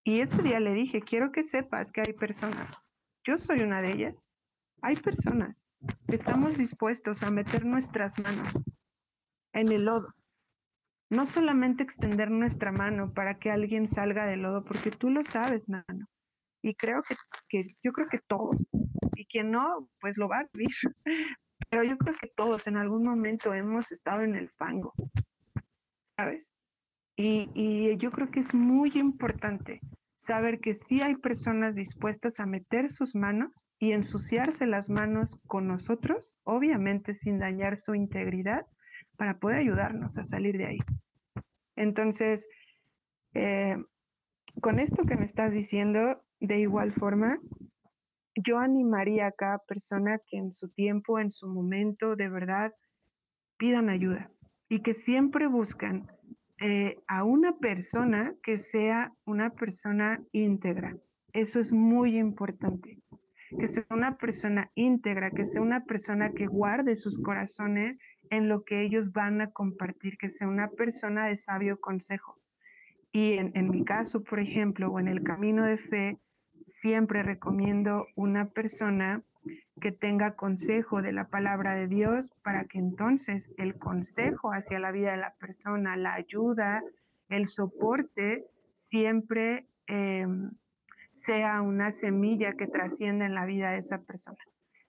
Y ese día le dije, quiero que sepas que hay personas, yo soy una de ellas, hay personas que estamos dispuestos a meter nuestras manos en el lodo no solamente extender nuestra mano para que alguien salga del lodo, porque tú lo sabes, mano. Y creo que, yo creo que todos, y quien no, pues lo va a vivir. Pero yo creo que todos en algún momento hemos estado en el fango, ¿sabes? Y, yo creo que es muy importante saber que sí hay personas dispuestas a meter sus manos y ensuciarse las manos con nosotros, obviamente sin dañar su integridad, para poder ayudarnos a salir de ahí. Entonces, eh, con esto que me estás diciendo, de igual forma, yo animaría a cada persona que en su tiempo, en su momento, de verdad, pidan ayuda y que siempre buscan eh, a una persona que sea una persona íntegra. Eso es muy importante. Que sea una persona íntegra, que sea una persona que guarde sus corazones en lo que ellos van a compartir, que sea una persona de sabio consejo. Y en, en mi caso, por ejemplo, o en el camino de fe, siempre recomiendo una persona que tenga consejo de la palabra de Dios para que entonces el consejo hacia la vida de la persona, la ayuda, el soporte, siempre em, sea una semilla que trascienda en la vida de esa persona.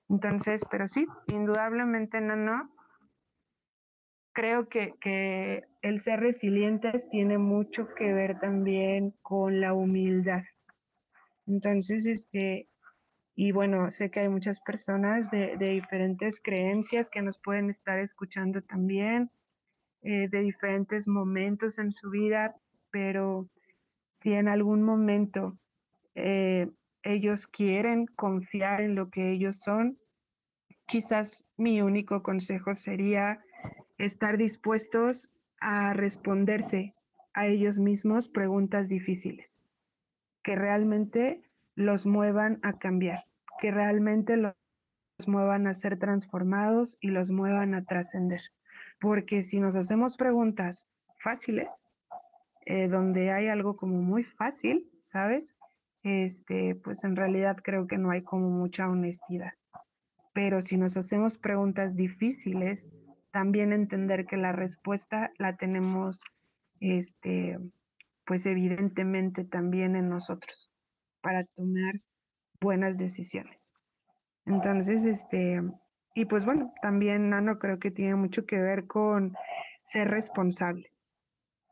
Entonces, pero sí, indudablemente no, no. Creo que, que el ser resilientes tiene mucho que ver también con la humildad. Entonces, este, y bueno, sé que hay muchas personas de, diferentes creencias que nos pueden estar escuchando también, eh, de diferentes momentos en su vida, pero si en algún momento eh, ellos quieren confiar en lo que ellos son, quizás mi único consejo sería estar dispuestos a responderse a ellos mismos preguntas difíciles, que realmente los muevan a cambiar, que realmente los muevan a ser transformados y los muevan a trascender. Porque si nos hacemos preguntas fáciles, eh, donde hay algo como muy fácil, ¿sabes? Este, pues en realidad creo que no hay como mucha honestidad. Pero si nos hacemos preguntas difíciles, también entender que la respuesta la tenemos, este, pues evidentemente también en nosotros para tomar buenas decisiones. Entonces, este, y pues bueno, también Nano creo que tiene mucho que ver con ser responsables.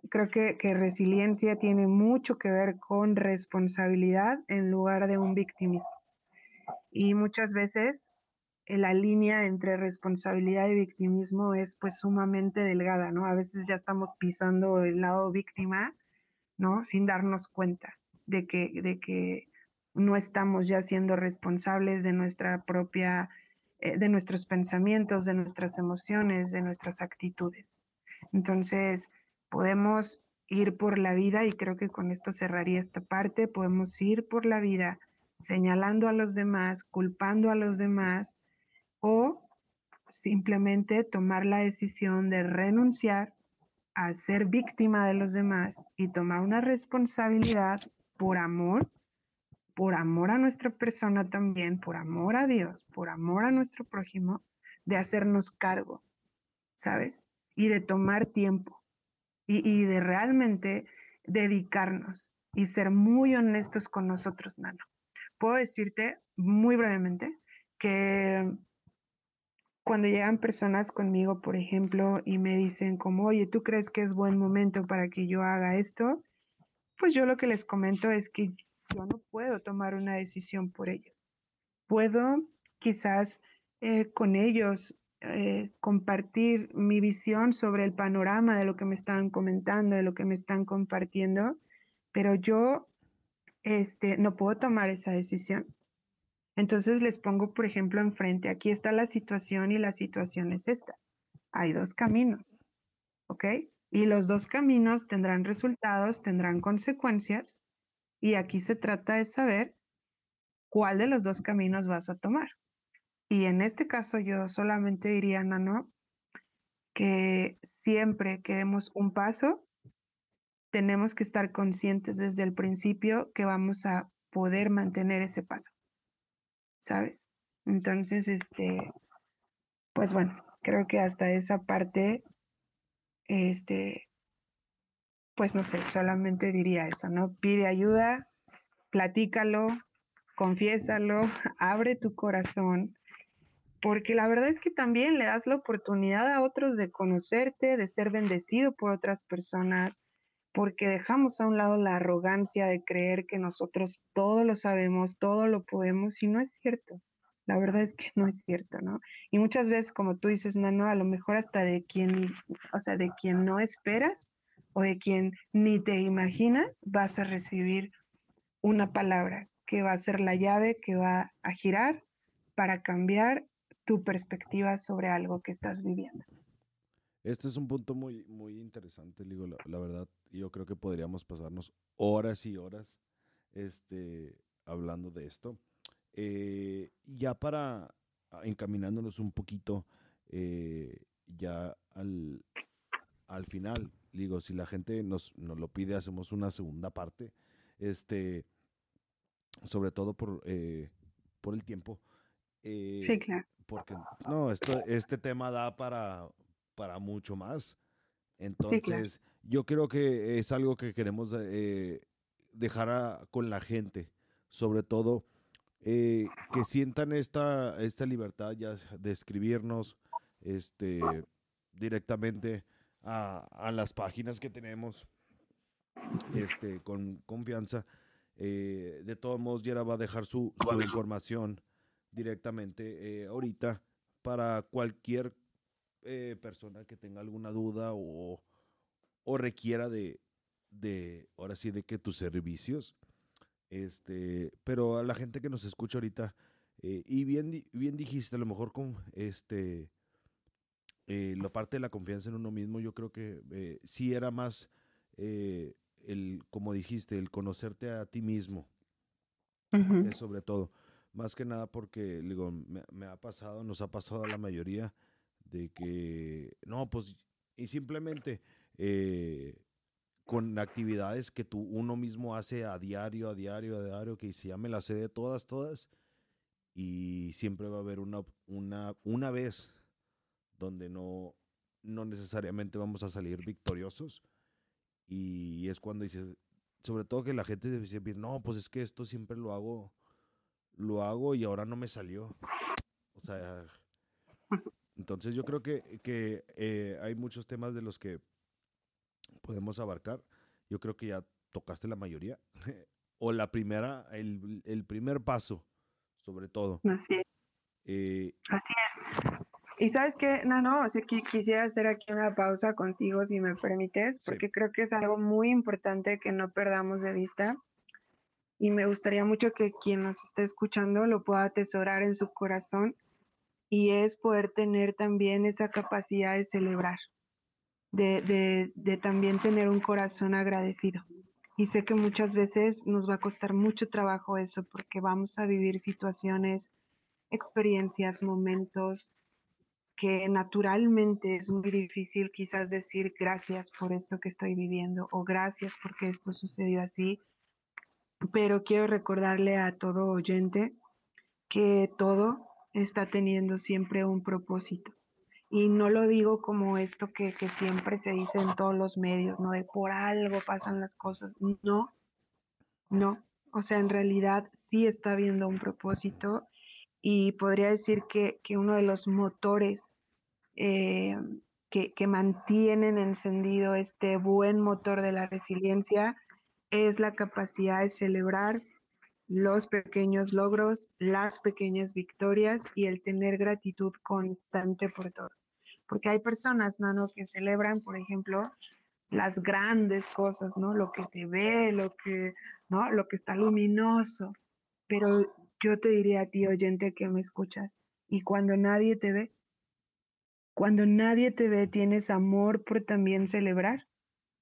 Creo que, que resiliencia tiene mucho que ver con responsabilidad en lugar de un victimismo. Y muchas veces eh, la línea entre responsabilidad y victimismo es pues sumamente delgada, ¿no? A veces ya estamos pisando el lado víctima, ¿no? Sin darnos cuenta de que, de que no estamos ya siendo responsables de nuestra propia, eh, de nuestros pensamientos, de nuestras emociones, de nuestras actitudes. Entonces, podemos ir por la vida, y creo que con esto cerraría esta parte, podemos ir por la vida señalando a los demás, culpando a los demás, o simplemente tomar la decisión de renunciar a ser víctima de los demás y tomar una responsabilidad por amor, por amor a nuestra persona también, por amor a Dios, por amor a nuestro prójimo, de hacernos cargo, ¿sabes? Y de tomar tiempo y, de realmente dedicarnos y ser muy honestos con nosotros, Nano. Puedo decirte muy brevemente que cuando llegan personas conmigo, por ejemplo, y me dicen como, oye, ¿tú crees que es buen momento para que yo haga esto? pues yo lo que les comento es que yo no puedo tomar una decisión por ellos. Puedo quizás eh, con ellos eh, compartir mi visión sobre el panorama de lo que me están comentando, de lo que me están compartiendo, pero yo este, no puedo tomar esa decisión. Entonces les pongo, por ejemplo, enfrente, aquí está la situación y la situación es esta. Hay dos caminos, ¿ok? Y los dos caminos tendrán resultados, tendrán consecuencias, y aquí se trata de saber cuál de los dos caminos vas a tomar. Y en este caso yo solamente diría, Nano, que siempre que demos un paso, tenemos que estar conscientes desde el principio que vamos a poder mantener ese paso. ¿Sabes? Entonces, este, pues bueno, creo que hasta esa parte este, pues no sé, solamente diría eso, ¿no? Pide ayuda, platícalo, confiésalo, [laughs] abre tu corazón, porque la verdad es que también le das la oportunidad a otros de conocerte, de ser bendecido por otras personas, porque dejamos a un lado la arrogancia de creer que nosotros todo lo sabemos, todo lo podemos y no es cierto. La verdad es que no es cierto, ¿no? Y muchas veces, como tú dices, Nano, a lo mejor hasta de quien, o sea, de quien no esperas o de quien ni te imaginas, vas a recibir una palabra que va a ser la llave que va a girar para cambiar tu perspectiva sobre algo que estás viviendo. Este es un punto muy, muy interesante, digo, la, verdad, yo creo que podríamos pasarnos horas y horas este, hablando de esto. Eh, ya para encaminándonos un poquito eh, ya al, al final, digo, si la gente nos, nos, lo pide, hacemos una segunda parte, este, sobre todo por, eh, por el tiempo. sí, claro. Porque, no, esto, este tema da para para mucho más. Entonces, yo creo que es algo que queremos eh, dejar con la gente, sobre todo eh, que sientan esta, esta libertad ya de escribirnos este, directamente a, a las páginas que tenemos este, con confianza. Eh, de todos modos, Yera va a dejar su, su información directamente ahorita para cualquier eh, persona que tenga alguna duda o, o requiera de, de, ahora sí, de que tus servicios, este, pero a la gente que nos escucha ahorita, eh, y bien, bien dijiste, a lo mejor con este, eh, la parte de la confianza en uno mismo, yo creo que eh, sí era más, el, como dijiste, el conocerte a ti mismo, sobre todo, más que nada porque, digo, me, me, ha pasado, nos ha pasado a la mayoría, de que, no, pues, y simplemente eh, con actividades que tú uno mismo hace a diario, a diario, a diario, que se llame la sede de todas, todas, y siempre va a haber una, una, una vez donde no, no necesariamente vamos a salir victoriosos, y es cuando dices, sobre todo que la gente dice, no, pues es que esto siempre lo hago, lo hago y ahora no me salió. O sea, entonces yo creo que, que eh, hay muchos temas de los que podemos abarcar. Yo creo que ya tocaste la mayoría. [laughs] o la primera, el, el, primer paso, sobre todo. Así es. Eh, Así es. Y sabes qué, no, no, o sea, quisiera hacer aquí una pausa contigo, si me permites, porque creo que es algo muy importante que no perdamos de vista. Y me gustaría mucho que quien nos esté escuchando lo pueda atesorar en su corazón y es poder tener también esa capacidad de celebrar, de, de, también tener un corazón agradecido. Y sé que muchas veces nos va a costar mucho trabajo eso porque vamos a vivir situaciones, experiencias, momentos que naturalmente es muy difícil quizás decir gracias por esto que estoy viviendo o gracias porque esto sucedió así. Pero quiero recordarle a todo oyente que todo está teniendo siempre un propósito. Y no lo digo como esto que, siempre se dice en todos los medios, ¿no? De por algo pasan las cosas. No, no. O sea, en realidad sí está habiendo un propósito y podría decir que, uno de los motores eh, que, que, mantienen encendido este buen motor de la resiliencia es la capacidad de celebrar los pequeños logros, las pequeñas victorias y el tener gratitud constante por todo. Porque hay personas, Nano, que celebran, por ejemplo, las grandes cosas, ¿no? Lo que se ve, lo que, ¿no? Lo que está luminoso. Pero yo te diría a ti, oyente, que me escuchas, y cuando nadie te ve, cuando nadie te ve, tienes amor por también celebrar,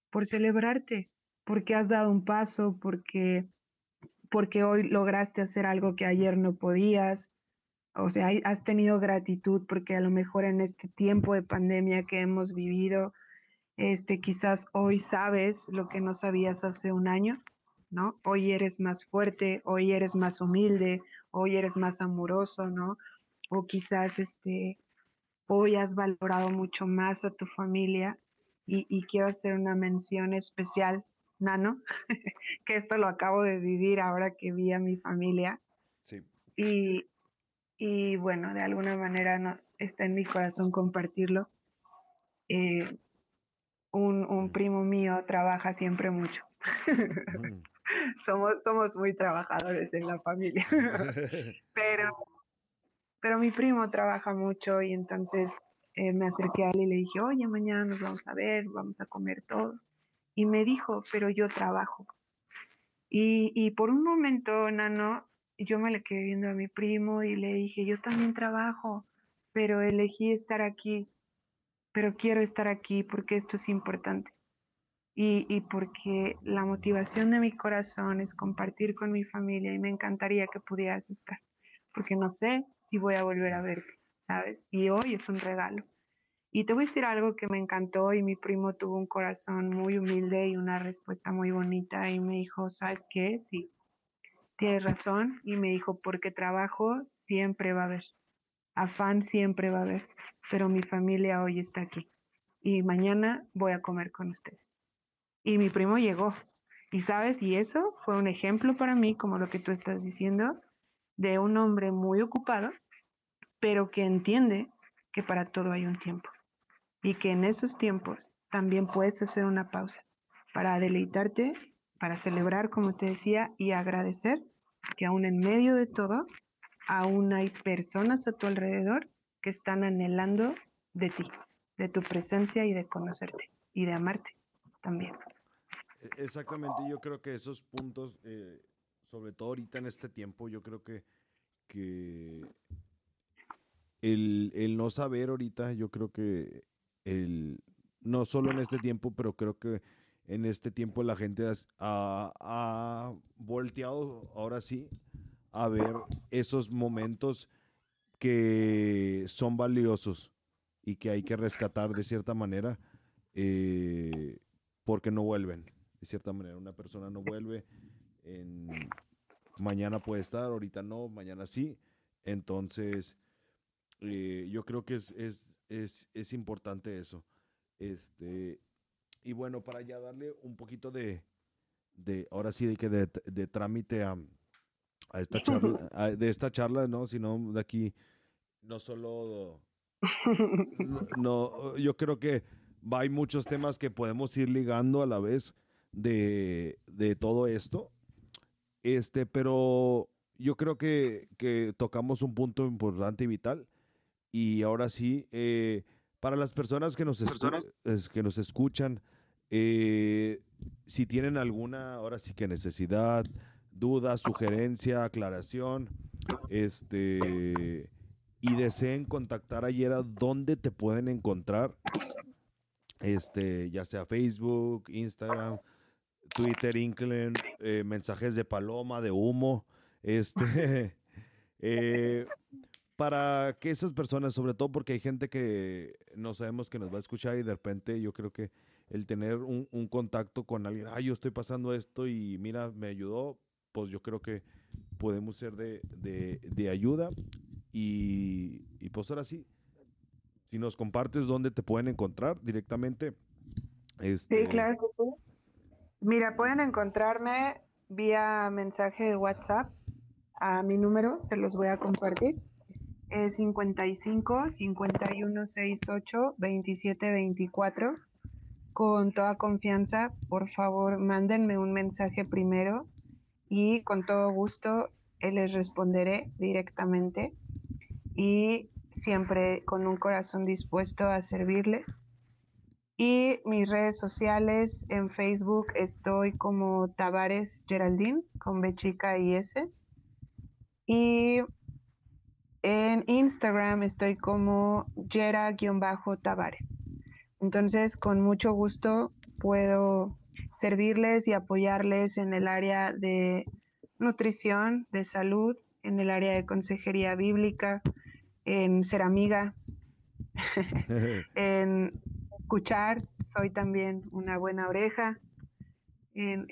por celebrarte, porque has dado un paso, porque porque hoy lograste hacer algo que ayer no podías. O sea, has tenido gratitud porque a lo mejor en este tiempo de pandemia que hemos vivido, este, quizás hoy sabes lo que no sabías hace un año, ¿no? Hoy eres más fuerte, hoy eres más humilde, hoy eres más amoroso, ¿no? O quizás este, hoy has valorado mucho más a tu familia y, y quiero hacer una mención especial Nano, [laughs] que esto lo acabo de vivir ahora que vi a mi familia. Sí. Y, y bueno, de alguna manera no, está en mi corazón compartirlo. Eh, un, un primo mío trabaja siempre mucho. Mm. [laughs] somos, somos muy trabajadores en la familia. [laughs] pero, pero mi primo trabaja mucho y entonces eh, me acerqué a él y le dije, oye, mañana nos vamos a ver, vamos a comer todos. Y me dijo, pero yo trabajo. Y, y por un momento, Nano, yo me le quedé viendo a mi primo y le dije, yo también trabajo, pero elegí estar aquí, pero quiero estar aquí porque esto es importante y, porque la motivación de mi corazón es compartir con mi familia y me encantaría que pudieras estar, porque no sé si voy a volver a verte, ¿sabes? Y hoy es un regalo. Y te voy a decir algo que me encantó y mi primo tuvo un corazón muy humilde y una respuesta muy bonita y me dijo, ¿sabes qué? Sí, tienes razón. Y me dijo, porque trabajo siempre va a haber, afán siempre va a haber, pero mi familia hoy está aquí y mañana voy a comer con ustedes y mi primo llegó. Y sabes, y eso fue un ejemplo para mí, como lo que tú estás diciendo, de un hombre muy ocupado, pero que entiende que para todo hay un tiempo. Y que en esos tiempos también puedes hacer una pausa para deleitarte, para celebrar, como te decía, y agradecer que aún en medio de todo, aún hay personas a tu alrededor que están anhelando de ti, de tu presencia y de conocerte y de amarte también. E, exactamente, yo creo que esos puntos, eh, sobre todo ahorita en este tiempo, yo creo que, que el, el, no saber ahorita, yo creo que el, no solo en este tiempo, pero creo que en este tiempo la gente ha, volteado ahora sí a ver esos momentos que son valiosos y que hay que rescatar de cierta manera eh, porque no vuelven de cierta manera. Una persona no vuelve, mañana puede estar, ahorita no, mañana sí. Entonces, eh, yo creo que es, es, es, importante eso. Este, y bueno, para ya darle un poquito de, de ahora sí, de que de, de trámite a, a esta charla, [laughs] de esta charla, ¿no? Sino de aquí, no solo, [laughs] no, yo creo que hay muchos temas que podemos ir ligando a la vez de, todo esto. Este, pero yo creo que, tocamos un punto importante y vital. Y ahora sí, eh, para las personas que nos, que nos escuchan, eh, si tienen alguna, ahora sí que necesidad, duda, sugerencia, aclaración, este, y deseen contactar a Yera, ¿dónde te pueden encontrar? Este, ya sea Facebook, Instagram, Twitter, Inklen, eh, mensajes de paloma, de humo, este, [laughs] eh, para que esas personas, sobre todo porque hay gente que no sabemos que nos va a escuchar y de repente yo creo que el tener un, contacto con alguien, ay, yo estoy pasando esto y mira, me ayudó, pues yo creo que podemos ser de, de, ayuda y, y pues ahora sí, si nos compartes dónde te pueden encontrar directamente. Este, sí, claro que sí. Mira, pueden encontrarme vía mensaje de WhatsApp a mi número, se los voy a compartir. Es 55 51 68 27 24. Con toda confianza, por favor, mándenme un mensaje primero y con todo gusto les responderé directamente y siempre con un corazón dispuesto a servirles. Y mis redes sociales, en Facebook estoy como Tavares Geraldine, con B chica y S. Y en Instagram estoy como Gera-Tavares. Entonces, con mucho gusto puedo servirles y apoyarles en el área de nutrición, de salud, en el área de consejería bíblica, en ser amiga, [laughs] [laughs] en escuchar, soy también una buena oreja en,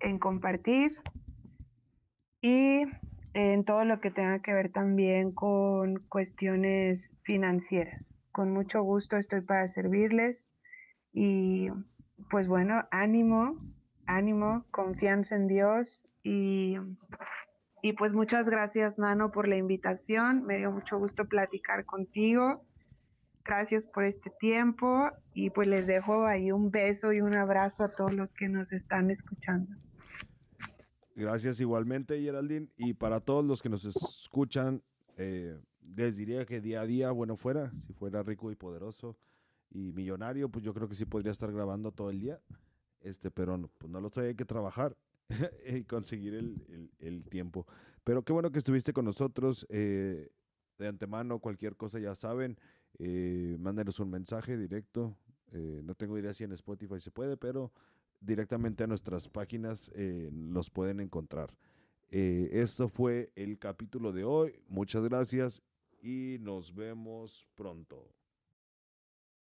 en, compartir y en todo lo que tenga que ver también con cuestiones financieras. Con mucho gusto estoy para servirles y pues bueno, ánimo, ánimo, confianza en Dios y, y pues muchas gracias Nano por la invitación, me dio mucho gusto platicar contigo Gracias por este tiempo y pues les dejo ahí un beso y un abrazo a todos los que nos están escuchando. Gracias igualmente, Geraldine. Y para todos los que nos escuchan, eh, les diría que día a día, bueno, fuera, si fuera rico y poderoso y millonario, pues yo creo que sí podría estar grabando todo el día. Este, pero no, pues no lo estoy, hay que trabajar [laughs] y conseguir el, tiempo. Pero qué bueno que estuviste con nosotros. Eh, de antemano, cualquier cosa ya saben, eh, mándenos un mensaje directo. Eh, no tengo idea si en Spotify se puede, pero directamente a nuestras páginas eh, los pueden encontrar. Eh, esto fue el capítulo de hoy. Muchas gracias y nos vemos pronto.